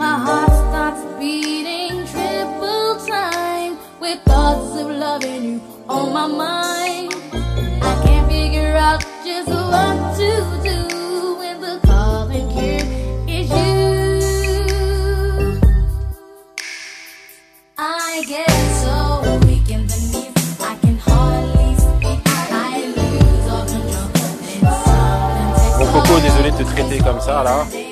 my heart starts beating triple time with thoughts of loving you on my mind. I can't figure out just what to do when the calling here is you. I get so weak in the knees, I can hardly te traiter comme ça là.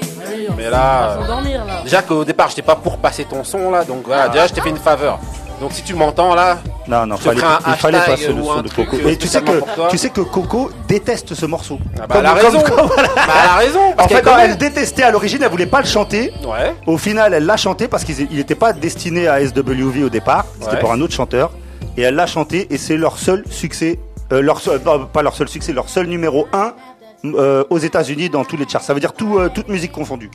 Mais là, là. déjà qu'au départ, j'étais pas pour passer ton son là, donc voilà, déjà je t'ai fait une faveur. Donc si tu m'entends là, Non, non, je fallait, un il fallait le ou son de Coco. euh, Et tu sais, que, tu sais que Coco déteste ce morceau. Ah bah, elle a raison. Bah, elle a raison, parce En fait, connaît. elle détestait à l'origine, elle voulait pas le chanter. Ouais. Au final, elle l'a chanté parce qu'il n'était pas destiné à SWV au départ. C'était Ouais. pour un autre chanteur. Et elle l'a chanté et c'est leur seul succès. euh, leur seul- pas, pas leur seul succès, leur seul numéro 1 aux États-Unis dans tous les charts. Ça veut dire tout, euh, toute musique confondue.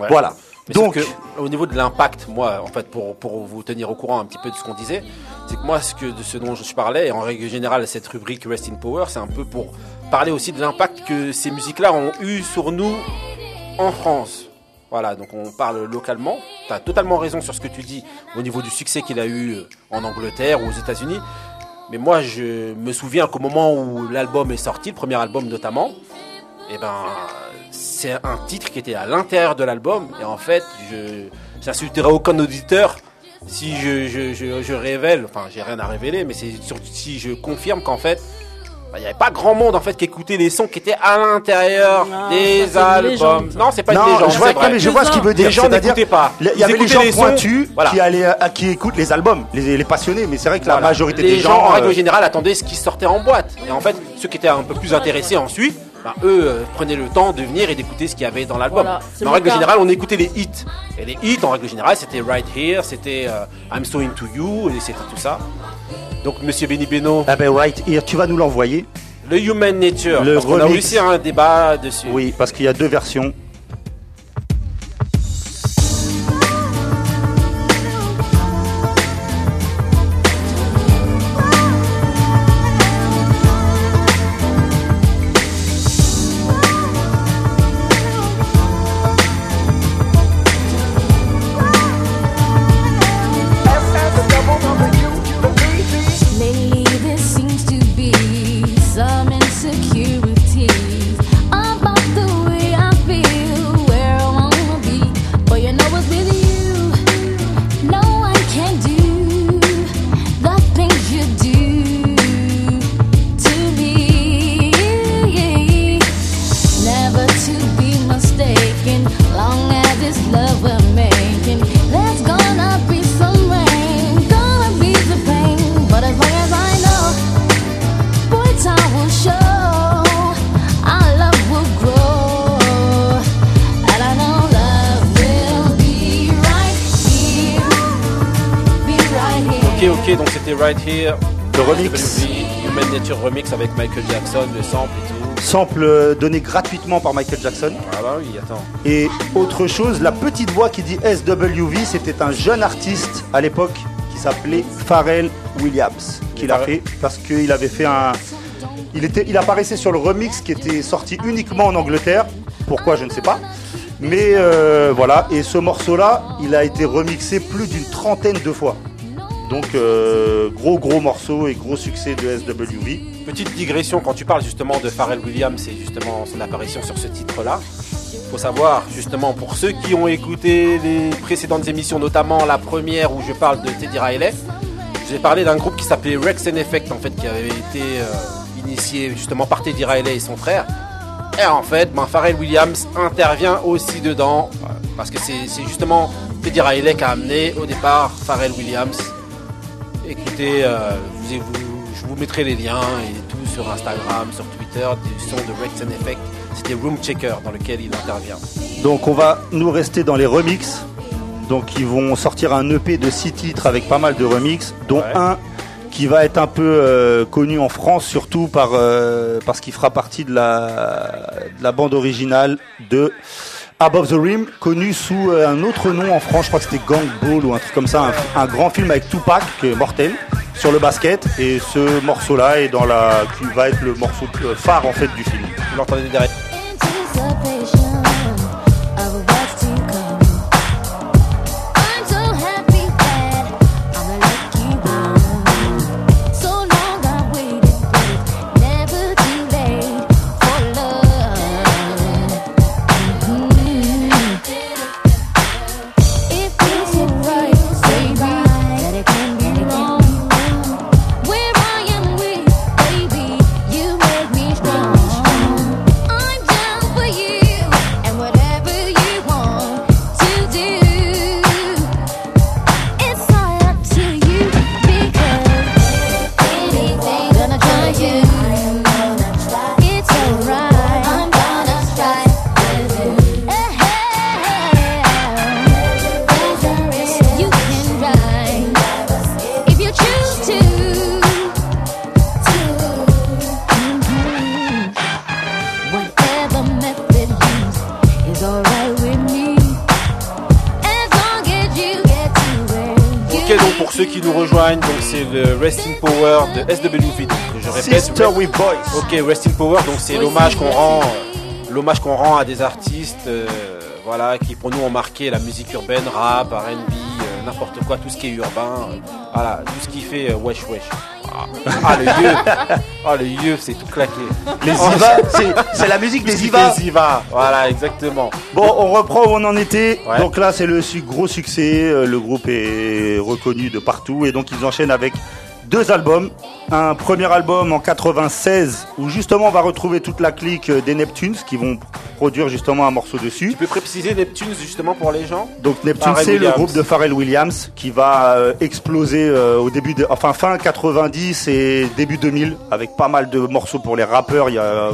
Ouais. Voilà. Mais Donc, que, au niveau de l'impact, moi, en fait, pour, pour vous tenir au courant un petit peu de ce qu'on disait, c'est que moi, ce, que, de ce dont je parlais, et en règle générale, cette rubrique Rest in Power, c'est un peu pour parler aussi de l'impact que ces musiques-là ont eu sur nous en France. Voilà, donc on parle localement. Tu as totalement raison sur ce que tu dis au niveau du succès qu'il a eu en Angleterre ou aux États-Unis. Mais moi, je me souviens qu'au moment où l'album est sorti, le premier album notamment, eh ben, c'est un titre qui était à l'intérieur de l'album. Et en fait, je j'insulterai aucun auditeur si je, je, je, je révèle, enfin, j'ai rien à révéler, mais c'est surtout si je confirme qu'en fait, bah, il n'y avait pas grand monde en fait qui écoutait les sons qui étaient à l'intérieur Non, des albums. Non, c'est pas non, une légende. je vois, vrai. non, mais je vois ce qu'il veut dire. Les gens n'écoutaient pas. Il y avait les écoutaient gens les sons, pointus voilà. qui, allaient, à- qui écoutent les albums, les, les passionnés. Mais c'est vrai que la majorité les des gens, gens. en règle euh, générale, attendaient ce qui sortait en boîte. Et en fait, ceux qui étaient un peu plus intéressés ensuite, bah, eux euh, prenaient le temps de venir et d'écouter ce qu'il y avait dans l'album. Voilà, en règle cas. générale, on écoutait les hits. Et les hits, en règle générale, c'était Right Here, c'était euh, I'm So Into You, et c'était tout ça. Donc, Monsieur Benny Beno, Ah ben right here, tu vas nous l'envoyer. le Human Nature, Le parce qu'on a aussi un débat dessus. Oui, parce qu'il y a deux versions. Right Here, Le remix. Human Nature Remix avec Michael Jackson, le sample et tout. Sample euh, donné gratuitement par Michael Jackson. Ah bah oui, attends. Et autre chose, la petite voix qui dit SWV, c'était un jeune artiste à l'époque qui s'appelait Pharrell Williams, qui l'a fait parce qu'il avait fait un. Il, était, il apparaissait sur le remix qui était sorti uniquement en Angleterre. Pourquoi, je ne sais pas. Mais euh, voilà, et ce morceau-là, il a été remixé plus d'une trentaine de fois. Donc, euh, gros, gros morceau et gros succès de SWV. Petite digression, quand tu parles justement de Pharrell Williams et justement son apparition sur ce titre-là, faut savoir justement pour ceux qui ont écouté les précédentes émissions, notamment la première où je parle de Teddy Riley, j'ai parlé d'un groupe qui s'appelait Rex and Effect, en fait, qui avait été euh, initié justement par Teddy Riley et son frère. Et en fait, ben, Pharrell Williams intervient aussi dedans, euh, parce que c'est justement Teddy Riley qui a amené au départ Pharrell Williams. Écoutez, euh, vous, vous- je vous mettrai les liens et tout sur Instagram, sur Twitter, du son de Rex and Effect. C'était Room Checker dans lequel il intervient. Donc on va nous rester dans les remixes. Donc ils vont sortir un EP de 6 titres avec pas mal de remixes, dont un qui va être un peu euh, connu en France, surtout par, euh, parce qu'il fera partie de la, de la bande originale de Above the Rim, connu sous euh, un autre nom en France, je crois que c'était Gang Ball ou un truc comme ça, un, un grand film avec Tupac, qui est mortel, sur le basket, et ce morceau-là est dans la, qui va être le morceau euh, phare en fait du film. Vous l'entendez derrière. With Boys. Ok, Resting Power, donc c'est l'hommage qu'on rend, euh, l'hommage qu'on rend à des artistes, euh, voilà, qui pour nous ont marqué la musique urbaine, rap, R&B, euh, n'importe quoi, tout ce qui est urbain, euh, voilà, tout ce qui fait euh, wesh wesh. Ah, le yeux, ah le yeux, c'est tout claqué. Les Iva, c'est- la musique des qui Iva. fait Ziva, voilà, exactement. Bon, on reprend où on en était. Ouais. Donc là, c'est le su- gros succès. Le groupe est reconnu de partout. Et donc, ils enchaînent avec deux albums. Un premier album en 96, où justement, on va retrouver toute la clique euh, des Neptunes qui vont produire justement un morceau dessus. Tu peux préciser Neptunes justement pour les gens? Donc Neptune, Pharrell c'est le groupe de Pharrell Williams qui va euh, exploser euh, au début de, enfin fin 90 et début 2000 avec pas mal de morceaux pour les rappeurs. Il y a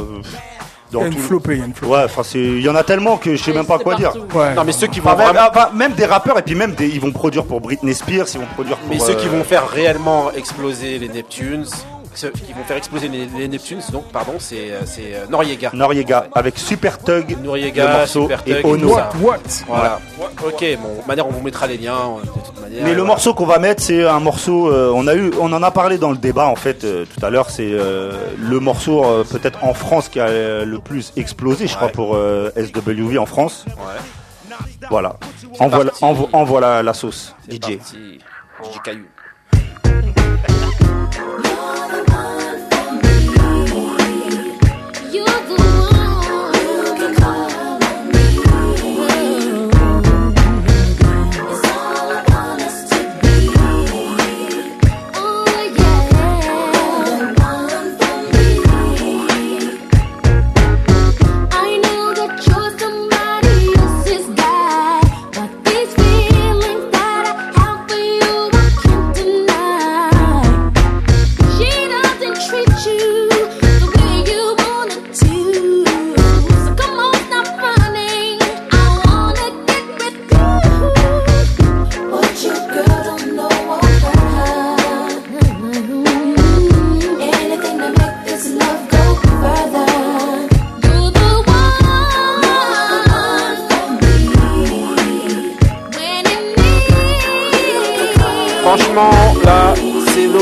Il y a une tout- flopée, il y a une flopée. Ouais, enfin c'est, il y en a tellement que je sais même pas quoi dire. Ouais. Non mais ceux qui vont Enfin, même, vraiment, enfin, même des rappeurs et puis même des, ils vont produire pour Britney Spears, ils vont produire pour. mais ceux qui euh, vont faire réellement exploser les Neptunes, ceux qui vont faire exploser les, les Neptunes, donc pardon, c'est euh, euh, Noriega. Noriega avec Super Tug, Noriega, le morceau Super Tug et Ono. ça. What? Voilà. Ok, bon, manière on vous mettra les liens euh, de toute manière. Mais le voilà. morceau qu'on va mettre, c'est un morceau. euh, on a eu, on en a parlé dans le débat en fait euh, tout à l'heure. C'est euh, le morceau euh, peut-être en France qui a euh, le plus explosé, je crois, pour euh, SWV en France. Ouais. Voilà. Envoie, envoie, envoie la, la sauce, C'est DJ. parti. DJ Caillou.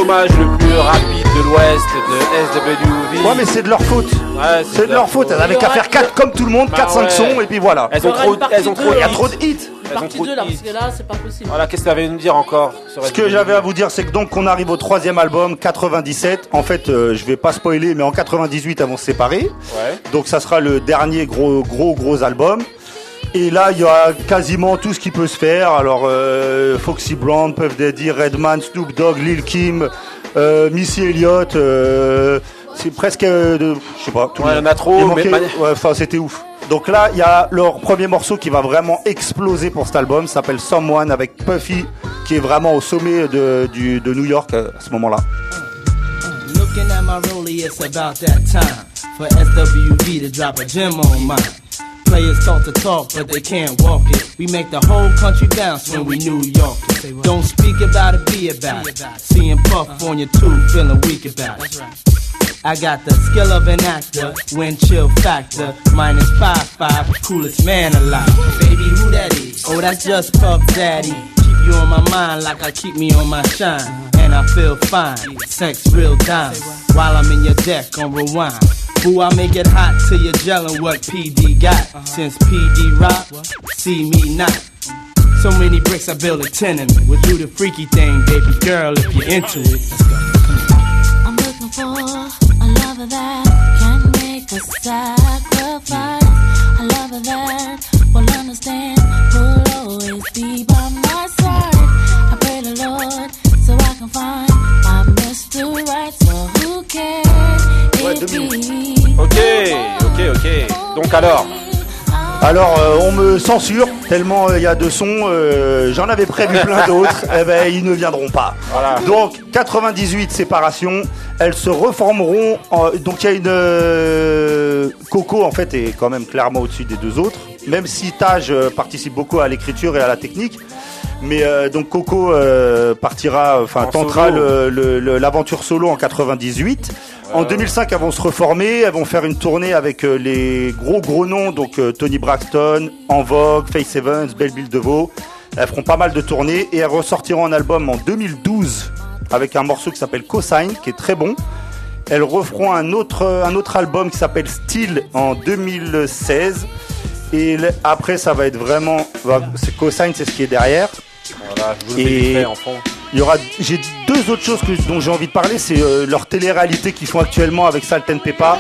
C'est l'hommage le plus rapide de l'Ouest de SWV. Ouais, mais c'est de leur faute. Ouais, C'est de leur faute. Elles avaient qu'à faire 4 comme tout le monde, Bah 4-5 ouais. sons et puis voilà. Elles ont Il y aura trop, elles ont trop, Il y a hein. trop de hits. elles ont Partie trop 2 de là, hits. parce que là, c'est pas possible. Voilà, qu'est-ce que tu avais à nous dire encore Ce que j'avais à vous dire, c'est que donc qu'on arrive au troisième album, 97. En fait, euh, je vais pas spoiler, mais en 98, elles vont se séparer. Ouais. Donc ça sera le dernier gros gros gros album. Et là, il y a quasiment tout ce qui peut se faire. Alors, euh, Foxy Brown, Puff Daddy, Redman, Snoop Dogg, Lil Kim, euh, Missy Elliott, euh, c'est presque, euh, de, je sais pas. tout le monde. il y en a trop, Il manquait- mais- ouais, enfin, c'était ouf. Donc là, il y a leur premier morceau qui va vraiment exploser pour cet album, ça s'appelle Someone avec Puffy, qui est vraiment au sommet de, du, de New York à ce moment-là. Looking at my rollie, it's about that time for SWV to drop a gem on mine. Players talk to talk, but they can't walk it. We make the whole country bounce when we New York it. Don't speak about it, be about it. Seeing Puff on your tube, feeling weak about it. I got the skill of an actor, wind chill factor, minus five five, coolest man alive. Baby, who that is? Oh, that's just Puff Daddy. Keep you on my mind like I keep me on my shine, and I feel fine. Sex real dime while I'm in your deck on rewind. Boo, I make it hot till you're gelling what PD got. Since PD rock, see me not. So many bricks, I build a tenement. We'll do the freaky thing, baby girl, if you're into it. Let's go. I'm looking for a lover that can make a sacrifice. Donc alors, Alors, euh, on me censure tellement euh, il y a de sons. euh, J'en avais prévu plein d'autres. eh ben, ils ne viendront pas. Voilà. Donc, 98 séparation. Elles se reformeront. en- donc, il y a une euh, Coco en fait est quand même clairement au-dessus des deux autres. Même si Taj participe beaucoup à l'écriture et à la technique. Mais euh, donc Coco euh, partira, enfin En tentera l'aventure solo en 98. En 2005, elles vont se reformer, elles vont faire une tournée avec euh, les gros gros noms, donc euh, Tony Braxton, En Vogue, Faith Evans, Belle Bill DeVoe. Elles feront pas mal de tournées et elles ressortiront un album en 2012 avec un morceau qui s'appelle Cosign, qui est très bon. Elles referont un autre, un autre album qui s'appelle Still en 2016. Et après, ça va être vraiment. va- C'est Cosign, c'est ce qui est derrière. voilà, je vous le en fond. Il y aura, j'ai deux autres choses que, dont j'ai envie de parler, c'est euh, leur télé-réalité qu'ils font actuellement avec Salt and Pepper,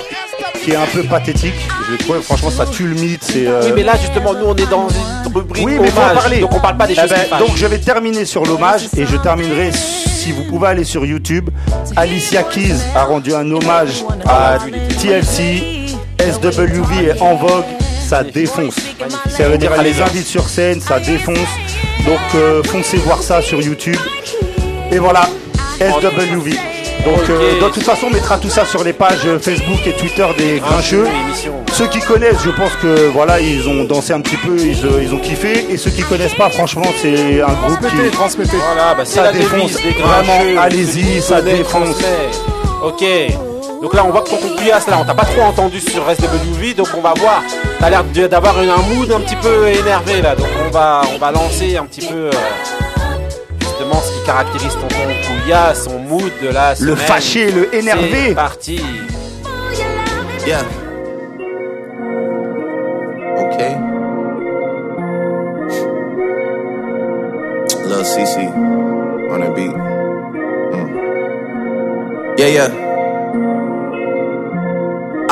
qui est un peu pathétique. Je trouve, franchement, ça tue le mythe. C'est, euh, Oui, mais là justement, nous on est dans une rubrique oui, mais faut en parler. donc on parle pas des Eh choses ben, donc je vais terminer sur l'hommage et je terminerai si vous pouvez aller sur YouTube. Alicia Keys a rendu un hommage à TLC, SWV et En Vogue. Ça défonce. Ça veut dire elle les invite sur scène, ça défonce. Donc euh, foncez voir ça sur YouTube. Et voilà, SWV. Donc euh, de toute façon, on mettra tout ça sur les pages euh, Facebook et Twitter des Grincheux. Ceux qui connaissent, je pense que voilà, ils ont dansé un petit peu, ils, euh, ils ont kiffé. Et ceux qui connaissent pas, franchement, c'est un groupe qui transmettez. Voilà, bah, ça la défonce. devise des Vraiment, allez-y, ça défonce. Ok. Donc là, on voit que ton là, on t'a pas trop entendu sur SWV, donc on va voir. T'as l'air d'avoir une- un mood un petit peu énervé là, donc on va, on va lancer un petit peu euh, justement ce qui caractérise ton ton Cuyasse, son mood de la Le fâché, le énervé. C'est parti. Yeah. Okay. Lil CC on the beat. Mm. Yeah, yeah.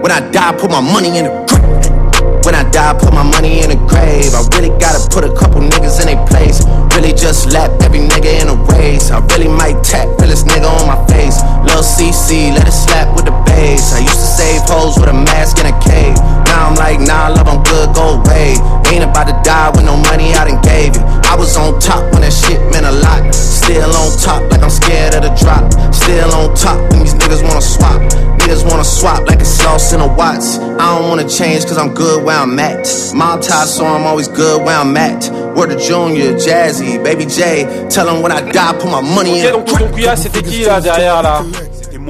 When I die, put my money in the grave. When I die, put my money in the grave. I really gotta put a couple niggas in their place. Really just lap every nigga in a race. I really might tap realest nigga on my face. Lil CC, let it slap with the I used to save hoes with a mask in a cave. Now I'm like, nah, love, I'm good, go away. Ain't about to die with no money I done gave you. I was on top when that shit meant a lot. Still on top, like I'm scared of the drop. Still on top when these niggas wanna swap. Niggas wanna swap like it's sauce in a Watts. I don't wanna change cause I'm good where I'm at. Mob tie, so I'm always good where I'm at. Word to Junior, Jazzy, Baby J. Tell them when I die, put my money Ok, in. donc ton Cuyasse, c'était qui là derrière là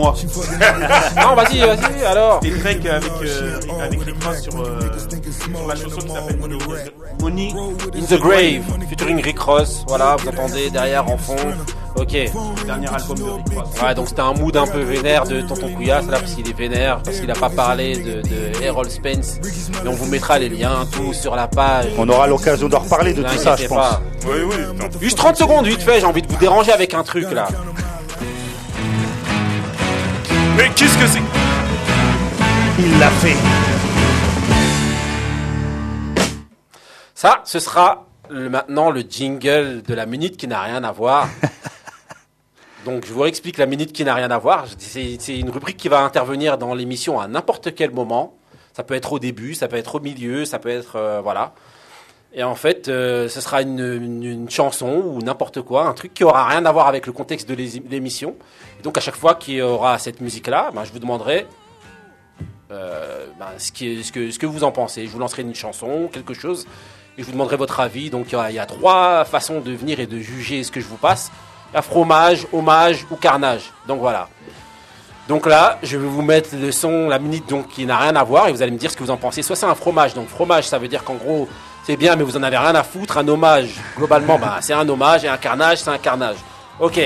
moi. Non, vas-y, vas-y, alors. C'était Drake avec, euh, avec les crasses sur, euh, sur la chanson qui s'appelle Money. Money In the Grave, featuring Rick Ross. Voilà, vous entendez derrière en fond. Ok. Dernier album de Rick Ross. Ouais, donc c'était un mood un peu vénère de Tonton Couillasse là, parce qu'il est vénère, parce qu'il a pas parlé de, de Errol Spence. Mais on vous mettra les liens, tout sur la page. On aura l'occasion d'en reparler de tout ça, je pense. pas. Oui, oui. Juste 30 secondes, vite fait, j'ai envie de vous déranger avec un truc là. Mais qu'est-ce que c'est Il l'a fait. Ça, ce sera le- maintenant le jingle de la minute qui n'a rien à voir. Donc, je vous réexplique la minute qui n'a rien à voir. C'est c'est une rubrique qui va intervenir dans l'émission à n'importe quel moment. Ça peut être au début, ça peut être au milieu, ça peut être euh, voilà. Et en fait, euh, ce sera une, chanson ou n'importe quoi, un truc qui aura rien à voir avec le contexte de l'é- l'émission. Donc, à chaque fois qu'il y aura cette musique-là, ben, je vous demanderai euh, ben, ce, qui ce, que, ce que vous en pensez. Je vous lancerai une chanson, quelque chose, et je vous demanderai votre avis. Donc il y, a, il y a trois façons de venir et de juger ce que je vous passe. Il y a fromage, hommage ou carnage. Donc voilà. Donc là, je vais vous mettre le son, la minute donc qui n'a rien à voir, et vous allez me dire ce que vous en pensez. Soit c'est un fromage, donc fromage, ça veut dire qu'en gros, c'est bien, mais vous en avez rien à foutre. Un hommage, globalement, bah, c'est un hommage, et un carnage, c'est un carnage. Ok.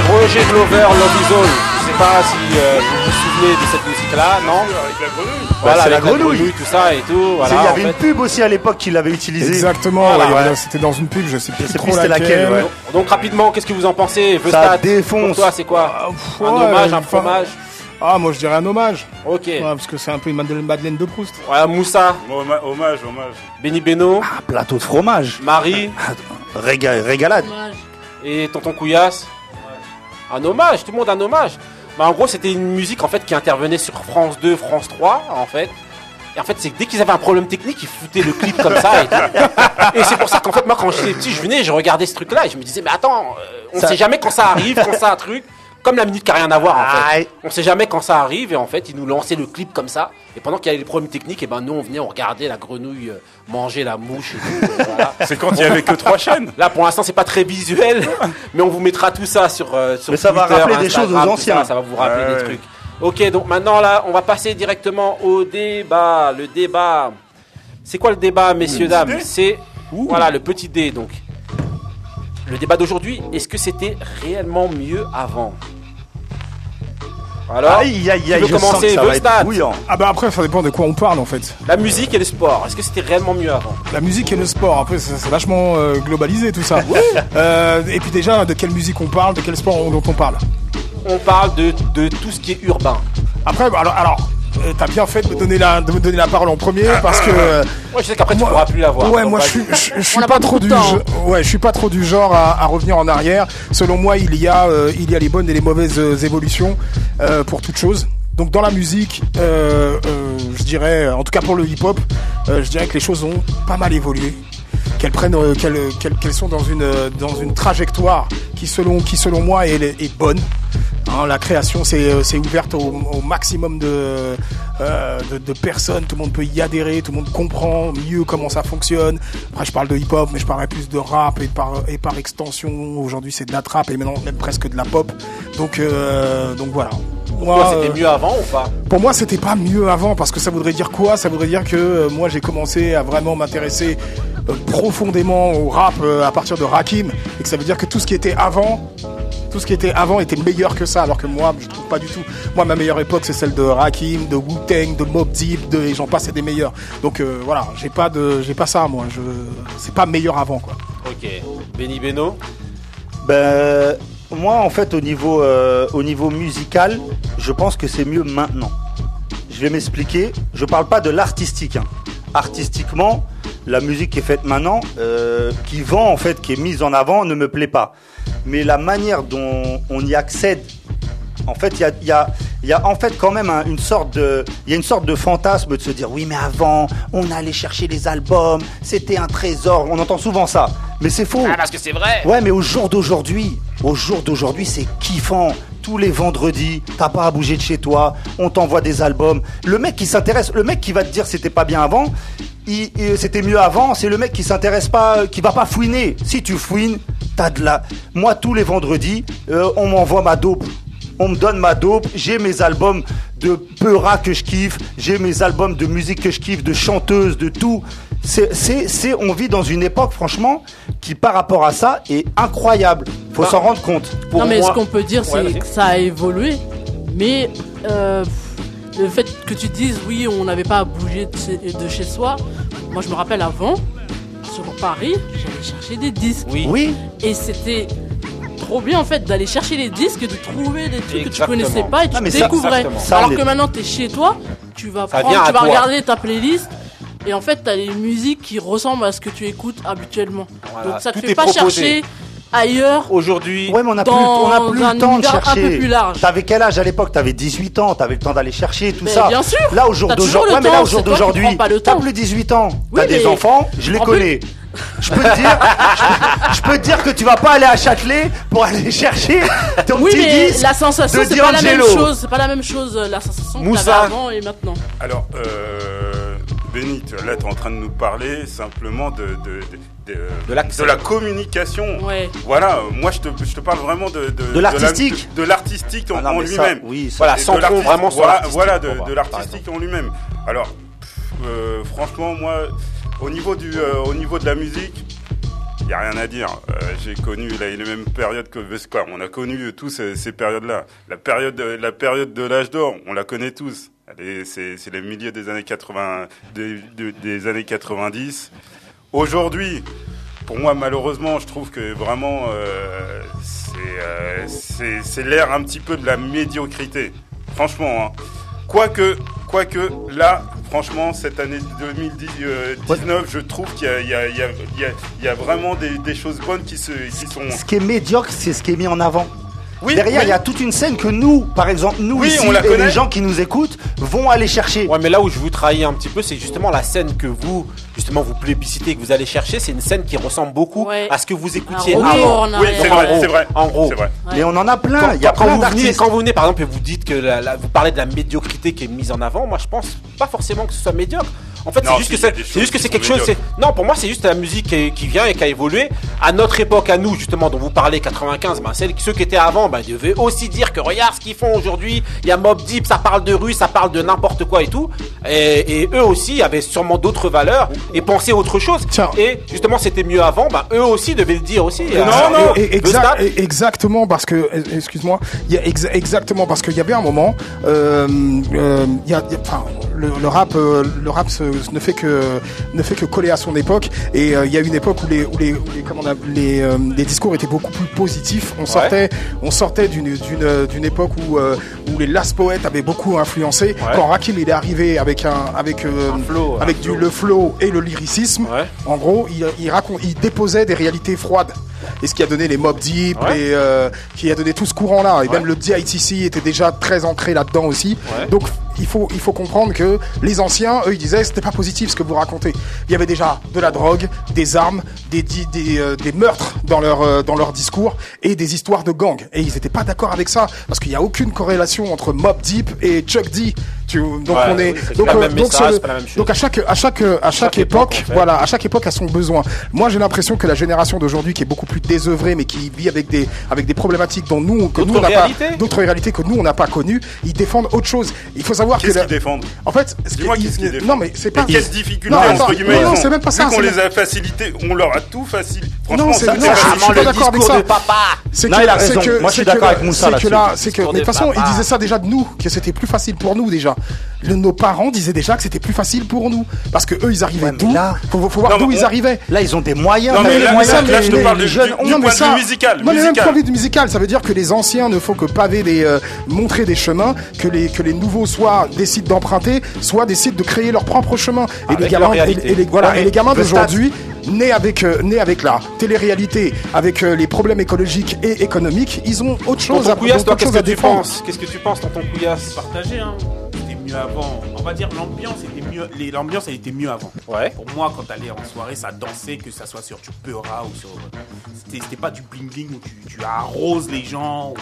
Roger Glover, Love is All. Je sais pas si euh, vous vous souvenez de cette musique-là, non Avec la grenouille Voilà, c'est la grenouille. tout ça et tout. Voilà, Il y en avait fait. une pub aussi à l'époque qu'il avait utilisée. Exactement, Voilà, ouais, ouais. c'était dans une pub, je sais plus sais trop plus laquelle, ouais. Donc rapidement, qu'est-ce que vous en pensez Ça Vestat, défonce. Pour toi, c'est quoi? Pff, Un ouais, hommage, un fromage? Ah, moi je dirais un hommage. Ok. Ouais, parce que c'est un peu une Madeleine de Proust. Voilà, Moussa, Hommage, hommage. Benny Beno, Ah, plateau de fromage. Marie Réga- régalade. Et Tonton Couillasse. Un hommage, tout le monde un hommage. Bah, en gros, c'était une musique en fait qui intervenait sur France 2, France 3, en fait. Et en fait, c'est que dès qu'ils avaient un problème technique, ils foutaient le clip comme ça. Et, tout. Et c'est pour ça qu'en fait, moi, quand j'étais petit, je venais, je regardais ce truc-là et je me disais, mais attends, euh, on Ça- sait jamais quand ça arrive, quand ça a un truc. Comme la minute qui a rien à voir, en fait. On sait jamais quand ça arrive et en fait, ils nous lançaient le clip comme ça. Et pendant qu'il y avait les problèmes techniques, et ben nous, on venait, on regardait la grenouille euh, manger la mouche et tout. et voilà. C'est quand il y avait que trois chaînes. Là, pour l'instant, c'est pas très visuel, mais on vous mettra tout ça sur, euh, sur Mais ça va rappeler des choses aux anciens. Ça, ça va vous rappeler Ouais, des ouais. trucs. Ok, donc maintenant là, on va passer directement au débat. Le débat. C'est quoi le débat, messieurs, dames? C'est voilà le petit dé. Donc, le débat d'aujourd'hui. Est-ce que c'était réellement mieux avant Alors, Aïe, aïe, aïe, je sens commencer que ça va être bouillant. Ah bah après, ça dépend de quoi on parle en fait. la musique et le sport. Est-ce que c'était réellement mieux avant La musique et le sport, après c'est vachement euh, globalisé tout ça. Euh, et puis déjà, de quelle musique on parle, de quel sport on- dont on parle? On parle de, de tout ce qui est urbain. Après, alors, alors euh, t'as bien fait de me donner la, de me donner la parole en premier parce que. euh, Ouais, je sais qu'après tu pourras plus la voir. Ouais, moi je suis, je, je suis pas, pas trop du, ouais, je suis pas trop du genre à, à revenir en arrière. Selon moi, il y a, euh, il y a les bonnes et les mauvaises euh, évolutions euh, pour toute chose. Donc dans la musique, euh, euh, je dirais, en tout cas pour le hip-hop, euh, je dirais que les choses ont pas mal évolué. Qu'elles prennent, euh, qu'elles, qu'elles, qu'elles sont dans une euh, dans une trajectoire qui selon qui selon moi est, est bonne. Hein, la création c'est euh, c'est ouverte au, au maximum de, euh, de de personnes. Tout le monde peut y adhérer, tout le monde comprend mieux comment ça fonctionne. Après je parle de hip-hop, mais je parlerai plus de rap et par et par extension. Aujourd'hui c'est de la trap et maintenant même presque de la pop. Donc euh, donc voilà. Pourquoi Moi, c'était euh, mieux avant ou pas? Pour moi, c'était pas mieux avant parce que ça voudrait dire quoi? Ça voudrait dire que euh, moi, j'ai commencé à vraiment m'intéresser euh, profondément au rap euh, à partir de Rakim et que ça veut dire que tout ce qui était avant, tout ce qui était avant était meilleur que ça, alors que moi, je trouve pas du tout. Moi, ma meilleure époque, c'est celle de Rakim, de Wu Tang, de Mob Deep, de et j'en passe, c'est des meilleurs. Donc euh, voilà, j'ai pas de, j'ai pas ça, moi. Je, c'est pas meilleur avant, quoi. Ok. Benny Beno? Ben, moi, en fait, au niveau, euh, au niveau musical, je pense que c'est mieux maintenant. Je vais m'expliquer. Je parle pas de l'artistique. hein. Artistiquement, la musique qui est faite maintenant, euh, qui vend en fait, qui est mise en avant, ne me plaît pas. Mais la manière dont on y accède, en fait, il y a- il y a en fait quand même un- une sorte de, il y a une sorte de fantasme de se dire oui mais avant on allait chercher les albums, c'était un trésor, on entend souvent ça, mais c'est faux. Ah, parce que c'est vrai. Ouais, mais au jour d'aujourd'hui, au jour d'aujourd'hui, c'est kiffant. Tous les vendredis, t'as pas à bouger de chez toi, on t'envoie des albums. Le mec qui s'intéresse, le mec qui va te dire c'était pas bien avant, c'était mieux avant, c'est le mec qui s'intéresse pas, qui va pas fouiner. Si tu fouines, t'as de la. Moi, tous les vendredis, euh, on m'envoie ma dope. On me donne ma dope, j'ai mes albums de peura que je kiffe, j'ai mes albums de musique que je kiffe, de chanteuses, de tout. C'est, c'est, c'est, on vit dans une époque, franchement, qui par rapport à ça est incroyable. Faut Bah, s'en rendre compte. non, mais ce qu'on peut dire, c'est Ouais, que ça a évolué. Mais euh, le fait que tu dises, oui, on n'avait pas à bouger de chez, de chez soi. Moi, je me rappelle avant, sur Paris, j'allais chercher des disques. Oui. Oui. Et c'était trop bien, en fait, d'aller chercher les disques, de trouver des trucs que tu connaissais pas et tu Ah, ça- découvrais. Ça, Alors que maintenant, t'es chez toi, tu vas prendre, tu vas toi. regarder ta playlist. Et en fait, t'as les musiques qui ressemblent à ce que tu écoutes habituellement. Voilà, Donc ça te fait pas proposé. chercher ailleurs. Aujourd'hui, Ouais, mais on plus, a plus un le temps de univers un chercher. peu plus large. T'avais quel âge à l'époque? T'avais 18 ans, t'avais le temps d'aller chercher tout Mais ça. bien sûr. Là, au jour d'aujourd'hui, ouais, mais là, au jour d'aujourd'hui, t'as plus 18 ans. Oui, T'as des enfants, je les En connais. Je peux te dire, je peux, te dire que tu vas pas aller à Châtelet pour aller chercher ton Oui, petit mais disque la sensation, de c'est pas la même D'Angelo. chose. C'est pas la même chose, euh, la sensation que Moussa. t'avais avant et maintenant. Alors, euh, là, tu es en train de nous parler simplement de, de, de, de- De de la communication. Ouais. Voilà, euh, moi, je te, je te parle vraiment de... L'artistique. la- De, de l'artistique en, Ah non, en mais ça, lui-même. oui, ça- Voilà, Et de centrons l'artiste- vraiment sur voilà, l'artistique, Voilà, de, par l'artistique en lui-même. Alors, pff, euh, franchement, moi, au niveau, du, euh, au niveau de la musique... Il n'y a rien à dire. Euh, J'ai connu les mêmes périodes que Vespa. On a connu tous ces, périodes-là. La période, de- la période de l'âge d'or, on la connaît tous. C'est les milieux des années 80, des, de- des années 90. Aujourd'hui, pour moi, malheureusement, je trouve que vraiment, euh, c'est l'ère un petit peu de la médiocrité. Franchement, hein. Quoique, quoique, là, franchement, cette année 2019, je trouve qu'il y, a- il y, a- il y, a- y vraiment des, des choses bonnes qui, se, qui sont. Ce qui est médiocre, c'est ce qui est mis en avant. Oui, Derrière, oui. il y a toute une scène que nous, par exemple, nous Oui, ici, on la et connaît. les gens qui nous écoutent, vont aller chercher. Ouais, mais là où je vous trahis un petit peu, c'est justement la scène que vous, justement, vous plébiscitez, que vous allez chercher. C'est une scène qui ressemble beaucoup Ouais. à ce que vous écoutiez Un retour avant. en Oui, c'est vrai, gros, c'est vrai. En gros. Vrai. Mais on en a plein. Quand, Il y a quand plein vous venez, d'artistes. quand vous venez, par exemple, et vous dites que la- la- vous parlez de la médiocrité qui est mise en avant, moi je pense pas forcément que ce soit médiocre. En fait, c'est juste que c'est juste que quelque chose. Non, pour moi, c'est juste la musique qui, qui vient et qui a évolué. À notre époque, à nous, justement, dont vous parlez 95, ben, celles, ceux qui étaient avant, ben, ils devaient aussi dire que regarde ce qu'ils font aujourd'hui. Il y a Mob Deep, ça parle de rue, ça parle de n'importe quoi et tout. Et, et eux aussi avaient sûrement d'autres valeurs et pensaient autre chose. Tiens. Et justement, c'était mieux avant. Ben, eux aussi devaient le dire aussi. Non, Euh, non, et- exact- et- exactement parce que, euh, excuse-moi, il y a exa- exactement parce qu'il y avait un moment, euh, euh, y a, il y a- enfin, le, le rap, le rap se- ne fait que ne fait que coller à son époque et euh, il y a une époque où les où les, où les, comment on appelle, les, les discours étaient beaucoup plus positifs. On sortait on sortait d'une d'une d'une époque où où les last poètes avaient beaucoup influencé. Quand Rakim il est arrivé avec un avec flow, avec un du flow. le flow et le lyricisme. Ouais. En gros, il, il raconte, il déposait des réalités froides. Et ce qui a donné les Mob Deep, Ouais. les, euh, qui a donné tout ce courant-là. Et Ouais. même le DITC était déjà très ancré là-dedans aussi. Ouais. Donc il faut, il faut comprendre que les anciens, eux, ils disaient c'était pas positif ce que vous racontez. Il y avait déjà de la drogue, des armes, des, des, euh, des meurtres dans leur, euh, dans leur discours et des histoires de gangs. Et ils étaient pas d'accord avec ça parce qu'il n'y a aucune corrélation entre Mob Deep et Chuck D. Tu, donc Ouais, on est oui, donc, euh, donc, message, à chaque à chaque à chaque, époque, époque, en fait. voilà, à chaque époque a son besoin. Moi, j'ai l'impression que la génération d'aujourd'hui, qui est beaucoup plus désœuvrée, mais qui vit avec des avec des problématiques dont nous que nous on n'a pas d'autres réalités que nous on n'a pas connues, ils défendent autre chose. Il faut savoir que Qu'est-ce la- qu'ils défendent en fait, ce Dis-moi qu'est-ce qu'ils défendent. non mais c'est pas Et quelles difficultés Non, attends, entre guillemets non, non, ont c'est même pas ça, Vu qu'on les a facilités, on leur a tout facilité. Non, Franchement, c'est d'accord avec discours ça. de papa. C'est Non, que il a c'est raison. que Moi, je suis d'accord que avec là- Moussa que là-dessus. là, c'est que mais de toute façon, papa. ils disaient ça déjà de nous, que c'était plus facile pour nous déjà. Le- nos parents disaient déjà que c'était plus facile pour nous parce que eux ils arrivaient d'où là- faut, faut voir d'où ils arrivaient. Là, ils ont des moyens. Non, Là, mais les là, les- je te les- parle les du- jeunes du- ont- du Non, mais ça-. Non, mais même point de vue musical, ça veut dire que les anciens ne font que paver des, euh, montrer des chemins, que les, que les nouveaux soit décident d'emprunter, soit décident de créer leur propre chemin. Et les gamins, et, et les, d'aujourd'hui, nés avec, euh, avec la télé-réalité, avec euh, les problèmes écologiques et économiques, ils ont autre chose tonton à, Couillasse, toi, qu'est-ce que tu penses? Qu'est-ce que tu penses, tonton Couillasse? Partagé, hein avant. On va dire l'ambiance était mieux. L'ambiance elle était mieux avant. Pour moi, quand t'allais en soirée, ça dansait, que ça soit sur tu peuras ou sur. C'était pas du bling bling où tu, arroses les gens.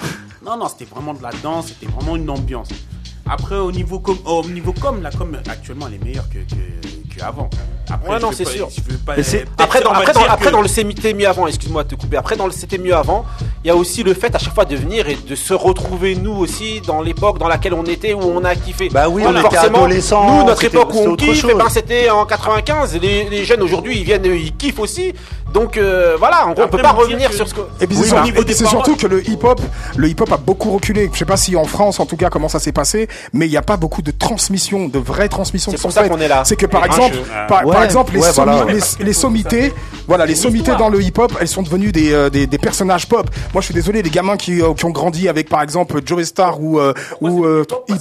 Non, non, c'était vraiment de la danse. C'était vraiment une ambiance. Après, au niveau com, au la com actuellement, elle est meilleure qu'avant. que, que. Après, non, c'est sûr. Après, dans, le c'était mieux avant, excuse-moi de couper. Après, dans c'était mieux avant, il y a aussi le fait à chaque fois de venir et de se retrouver nous aussi dans l'époque dans laquelle on était où on a kiffé. Bah oui, on, on était adolescents. Nous, notre époque où on kiffe, eh ben, c'était en 95. Les, jeunes aujourd'hui, ils viennent, ils kiffent aussi. Donc euh, voilà, en gros, on peut pas revenir sur ce que. Et puis oui, c'est surtout que le hip-hop, le hip-hop a beaucoup reculé. Je ne sais pas si en France, en tout cas, comment ça s'est passé, mais il n'y a pas beaucoup de transmission, de vraie transmission. C'est pour ça qu'on est là. C'est que par exemple, par exemple, les, ouais, voilà, les, les sommités, dans le hip-hop, elles sont devenues euh, des, des, personnages pop. Moi, je suis désolé, les gamins qui, euh, ont grandi avec, par exemple, Joe Star ou, euh, ou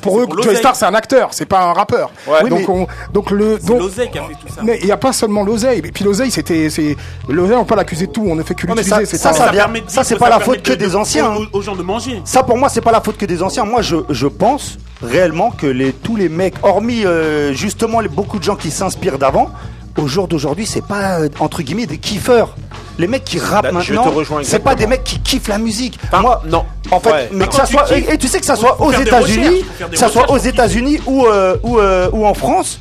pour eux, pour Joe Star, c'est un acteur, c'est pas un rappeur. Oui, donc, mais, donc le, qui a fait tout ça. Mais il n'y a pas seulement l'oseille. Et puis l'oseille, c'était, c'est, l'oseille, on peut l'accuser de tout, on ne fait que l'utiliser. Ça, ça, ça, c'est pas la faute que des anciens. Hein. Aux gens de manger. Ça, pour moi, c'est pas la faute que des anciens. Moi, je, je pense réellement que les, tous les mecs, hormis euh, justement beaucoup de gens qui s'inspirent d'avant, au jour d'aujourd'hui, c'est pas euh, entre guillemets des kiffeurs. Les mecs qui rappent maintenant, c'est pas des mecs qui kiffent la musique. Moi, non. En fait, mais que ça soit et, tu sais que ça soit aux États-Unis, soit aux États-Unis ou euh, ou en France,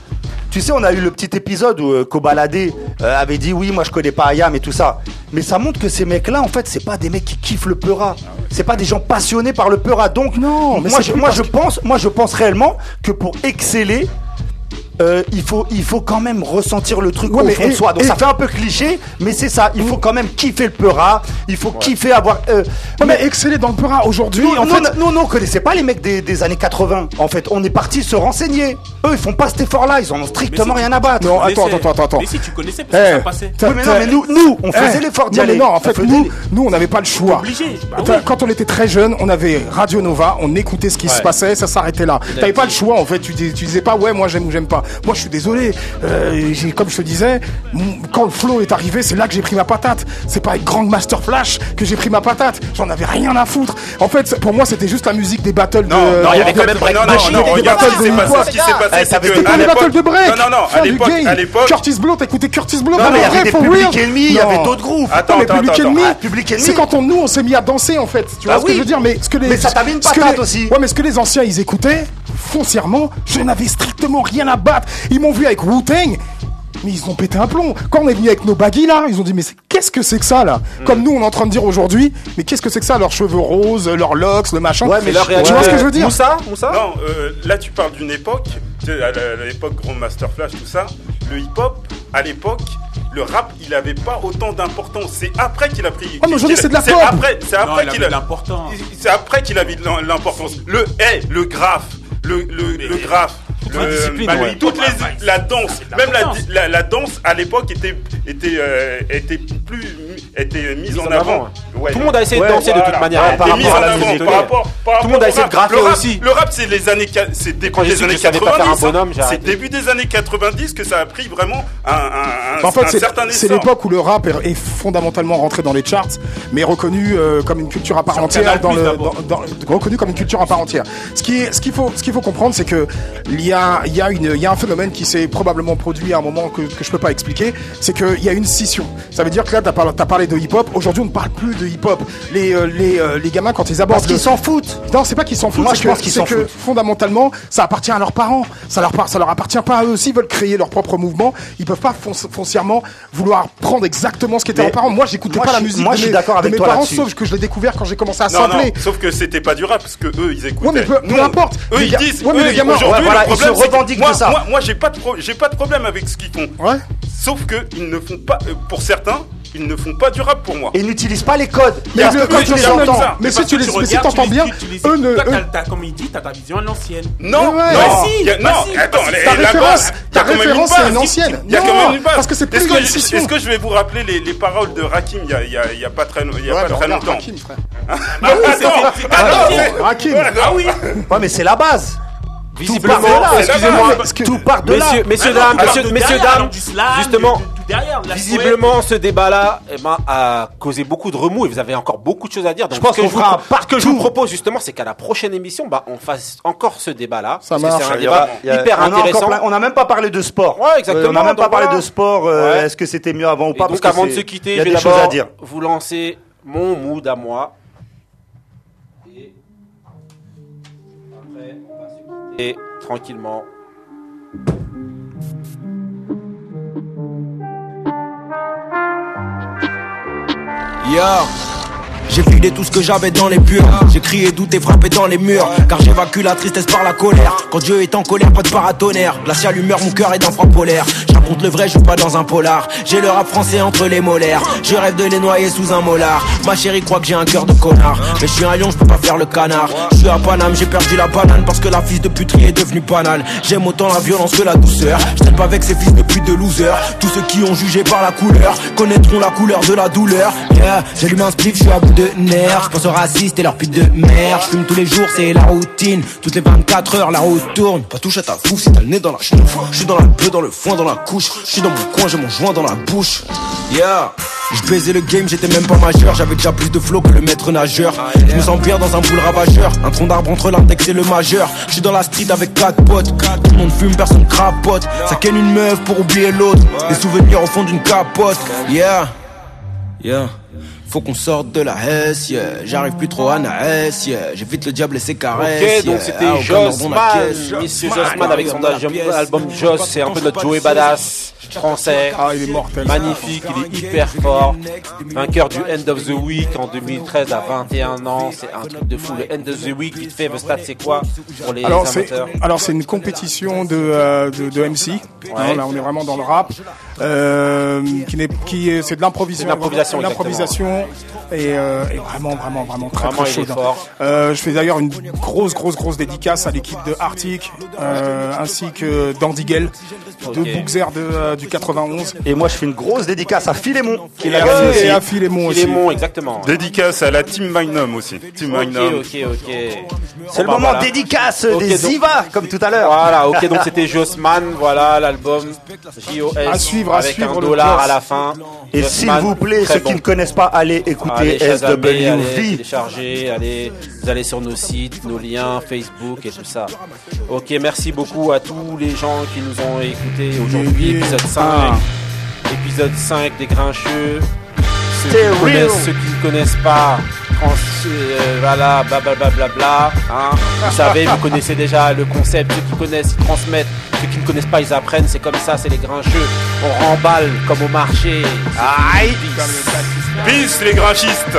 tu sais, on a eu le petit épisode où euh, Kobalade euh, avait dit oui, moi je connais pas Ayam et tout ça. Mais ça montre que ces mecs-là, en fait, c'est pas des mecs qui kiffent le peura. C'est pas des gens passionnés par le peura. Donc, non, moi, je pense, moi, je pense réellement que pour exceller, euh, il, faut, il faut quand même ressentir le truc ouais, au fond et, de soi. Donc et, ça fait un peu cliché, mais c'est ça. Il faut quand même kiffer le peura. Il faut ouais. kiffer avoir. Euh, mais, mais, exceller dans le peura aujourd'hui. Nous, en nous, fait... on connaissait pas les mecs des, des, années 80. En fait, on est parti se renseigner. Eux, ils font pas cet effort-là. Ils en ont strictement si rien à battre. Non, attends, attends, attends, attends. Mais si tu connaissais, parce que eh, ça passait. Oui, mais non, mais nous, nous, on eh, faisait l'effort d'y aller. Non, en fait, nous, nous, on n'avait pas le choix. Obligé. Bah, oui. Quand on était très jeune, on avait Radio Nova. On écoutait ce qui se passait. Ça s'arrêtait là. T'avais pas le choix. En fait, tu disais pas ouais, moi j'aime ou j'aime pas. Moi, je suis désolé. Euh, comme je te disais, quand le flow est arrivé, c'est là que j'ai pris ma patate. C'est pas avec Grand Master Flash que j'ai pris ma patate. J'en avais rien à foutre. En fait, pour moi, c'était juste la musique des battles non, de. Non, il y avait quand même break. Non, non, non, regarde ce qui s'est passé. Ce qui s'est passé, c'est les battles de break. Non, non, non. À l'époque, Curtis Blow, t'écoutais Curtis Blow? Non, bah, mais il y avait des Public Enemy, il y avait d'autres groupes. Attends, attends, ah, Public Enemy. C'est quand on nous, on s'est mis à danser en fait. Tu bah vois ce que je veux dire? Mais ce que les anciens, ils écoutaient, foncièrement, je n'avais strictement rien à battre. Ils m'ont vu avec Wu-Tang. Mais ils ont pété un plomb. Quand on est venu avec nos baguilles là, ils ont dit mais qu'est-ce que c'est que ça là. Mm. Comme nous on est en train de dire aujourd'hui, mais qu'est-ce que c'est que ça Leurs cheveux roses, leurs locks, le machin. Ouais, mais. Tu vois ce que je veux dire Moussa, Non, euh, là tu parles d'une époque, à l'époque Grand Master Flash, tout ça. Le hip-hop, à l'époque, le rap, il n'avait pas autant d'importance. C'est après qu'il a pris. Oh, aujourd'hui, c'est de la après, c'est après qu'il a. C'est après qu'il a mis l'importance. Le, hey, le graphe le, le, graphe, le, bah, ouais. toutes les, la danse, même la, la, la danse à l'époque était, était, euh, était plus été euh, mise en, avant. Hein. tout le monde a essayé de danser de toute manière. Hein, par rapport à tout le monde a essayé de graffer aussi. Le rap, c'est les années, c'est début des années 90. C'est début des années 90 que ça a pris vraiment un, en fait, C'est l'époque où le rap est fondamentalement rentré dans les charts, mais reconnu euh, comme une culture à part entière reconnu comme une culture à part entière. Ce qu'il faut comprendre, c'est que il y a un phénomène qui s'est probablement produit à un moment que, que je peux pas expliquer, c'est qu'il y a une scission. Ça veut dire que là, t'as pas, parlé de hip-hop. Aujourd'hui, on ne parle plus de hip-hop. Les, euh, les, euh, les gamins, quand ils abordent. Parce qu'ils s'en foutent Non, c'est pas qu'ils s'en foutent. Moi, je pense qu'ils s'en foutent. Fondamentalement, ça appartient à leurs parents. Ça leur, ça leur appartient pas à eux. S'ils veulent créer leur propre mouvement, ils peuvent pas foncièrement vouloir prendre exactement ce qu'étaient leurs parents. Moi, j'écoutais pas la musique. Moi, je suis d'accord avec mes parents, sauf que je l'ai découvert quand j'ai commencé à sampler. Sauf que c'était pas du rap, parce que eux, ils écoutaient. Ouais, mais peu, peu importe. Eux, ils disent. Ouais, mais les gamins, aujourd'hui, le problème, c'est que moi, moi, moi j'ai pas de problème avec ce qu'ils font. Ouais. Sauf que ils ne font pas, euh, pour certains, ils ne font pas du rap pour moi. Ils n'utilisent pas les codes. Mais parce que quand tu les entends, mais si tu les si t'entends bien, eux ne. Comme il dit, t'as ta vision à l'ancienne. Non, non, si, non. Attends, ta référence, référence c'est une ancienne. Il y a quand même une base. Parce que c'est plus Est-ce que je vais vous rappeler les paroles de Rakim il y a pas très bah, longtemps. Rakim, frère. Attends, Rakim. Ah oui. Ouais, mais c'est la base. Visiblement, excusez-moi, tout part de là. Messieurs, dames, messieurs, dames, justement, derrière. la Visiblement, ce débat-là eh ben, a causé beaucoup de remous et vous avez encore beaucoup de choses à dire. Donc, Je pense que qu'on je vous ce que je vous propose justement, c'est qu'à la prochaine émission, bah, on fasse encore ce débat-là. Ça marche. C'est un Il y aura- débat a- hyper on intéressant. plein- on n'a même pas parlé de sport. Ouais, exactement. on n'a même pas donc parlé de sport. euh, Ouais. Est-ce que c'était mieux avant ou Et pas? donc parce que avant de se quitter, je vais d'abord vous lancer mon mood à moi. Et après, on va se quitter tranquillement. Yo j'ai vidé tout ce que j'avais dans les purs J'ai crié douté frappé dans les murs. Car j'évacue la tristesse par la colère. Quand Dieu est en colère, pas de paratonnerre. Glacial humeur, mon cœur est d'un froid polaire. Je raconte le vrai, je joue pas dans un polar. J'ai le rap français entre les molaires. Je rêve de les noyer sous un molar. Ma chérie croit que j'ai un cœur de connard. Mais je suis un lion, je peux pas faire le canard. Je suis à Paname, j'ai perdu la banane Parce que la fils de puterie est devenue banale. J'aime autant la violence que la douceur. Je pas avec ces fils de pute de loser. Tous ceux qui ont jugé par la couleur Connaîtront la couleur de la douleur. Yeah, j'allume un spliff, je suis à bout de nerfs Je pense aux racistes et leurs putes de merde. Je fume tous les jours, c'est la routine. Toutes les 24 heures, la route tourne. Pas touche à ta fou si t'as le nez dans la chenouf Je suis dans la bœuf, dans le foin, dans la couche. Je suis dans mon coin, j'ai mon joint dans la bouche. Yeah. Je baisais le game, j'étais même pas majeur. J'avais déjà plus de flow que le maître nageur. Je me sens bien dans un boule ravageur. Un tronc d'arbre entre l'index et le majeur. Je suis dans la street avec quatre potes. Tout le monde fume, personne crapote. Ça une meuf pour oublier l'autre. Des souvenirs au fond d'une capote. Yeah. Yeah faut qu'on sorte de la hesse, yeah. J'arrive plus trop à Naes, yeah. J'évite le diable et ses caresses. Ok, donc yeah. c'était Ah, Jossman. Monsieur Jossman avec son album, Joss, c'est un peu notre Joey Badass français. Ah, il est mortel. Magnifique, il est hyper fort. Vainqueur du End of the Week en 2013 à 21 ans, c'est un truc de fou. Le End of the Week, vite fait, The Stade, c'est quoi pour les Alors c'est amateurs alors c'est une compétition de euh, de, de MC. Hein, là on est vraiment dans le rap. Euh, qui n'est qui est c'est de l'improvisation. C'est de l'improvisation, et, euh, et vraiment vraiment vraiment très Vraiment, très chaud. Euh, je fais d'ailleurs une grosse grosse grosse dédicace à l'équipe de Arctic euh, ainsi que Ok. Bookzer de euh, du 91. Et moi, je fais une grosse dédicace à Philémon qui Et l'a à- gagné et aussi. à Philémon aussi. Philémon, exactement. Dédicace à la Team Magnum aussi. Team Ok, Magnum. ok, ok. C'est le bah, moment voilà. dédicace Ok, des donc- Ziva, comme tout à l'heure. Voilà, ok, donc c'était Jossman, voilà l'album JOS À suivre, à avec suivre un dollar à la fin. Et s'il vous plaît, ceux bon. qui ne connaissent pas, allez écouter Allez, allez SWV. télécharger, allez, vous allez sur nos sites, nos liens, Facebook et tout ça. Ok, merci beaucoup à tous les gens qui nous ont écoutés aujourd'hui, épisode 5. Ah. Épisode 5 des Grincheux. Ceux qui, connaissent, ceux qui ne connaissent pas, euh, voilà, blablabla, bla, bla, hein. vous savez, vous connaissez déjà le concept, ceux qui connaissent, ils transmettent, ceux qui ne connaissent pas, ils apprennent, c'est comme ça, c'est les Grincheux. On remballe comme au marché. Aïe Peace les grincistes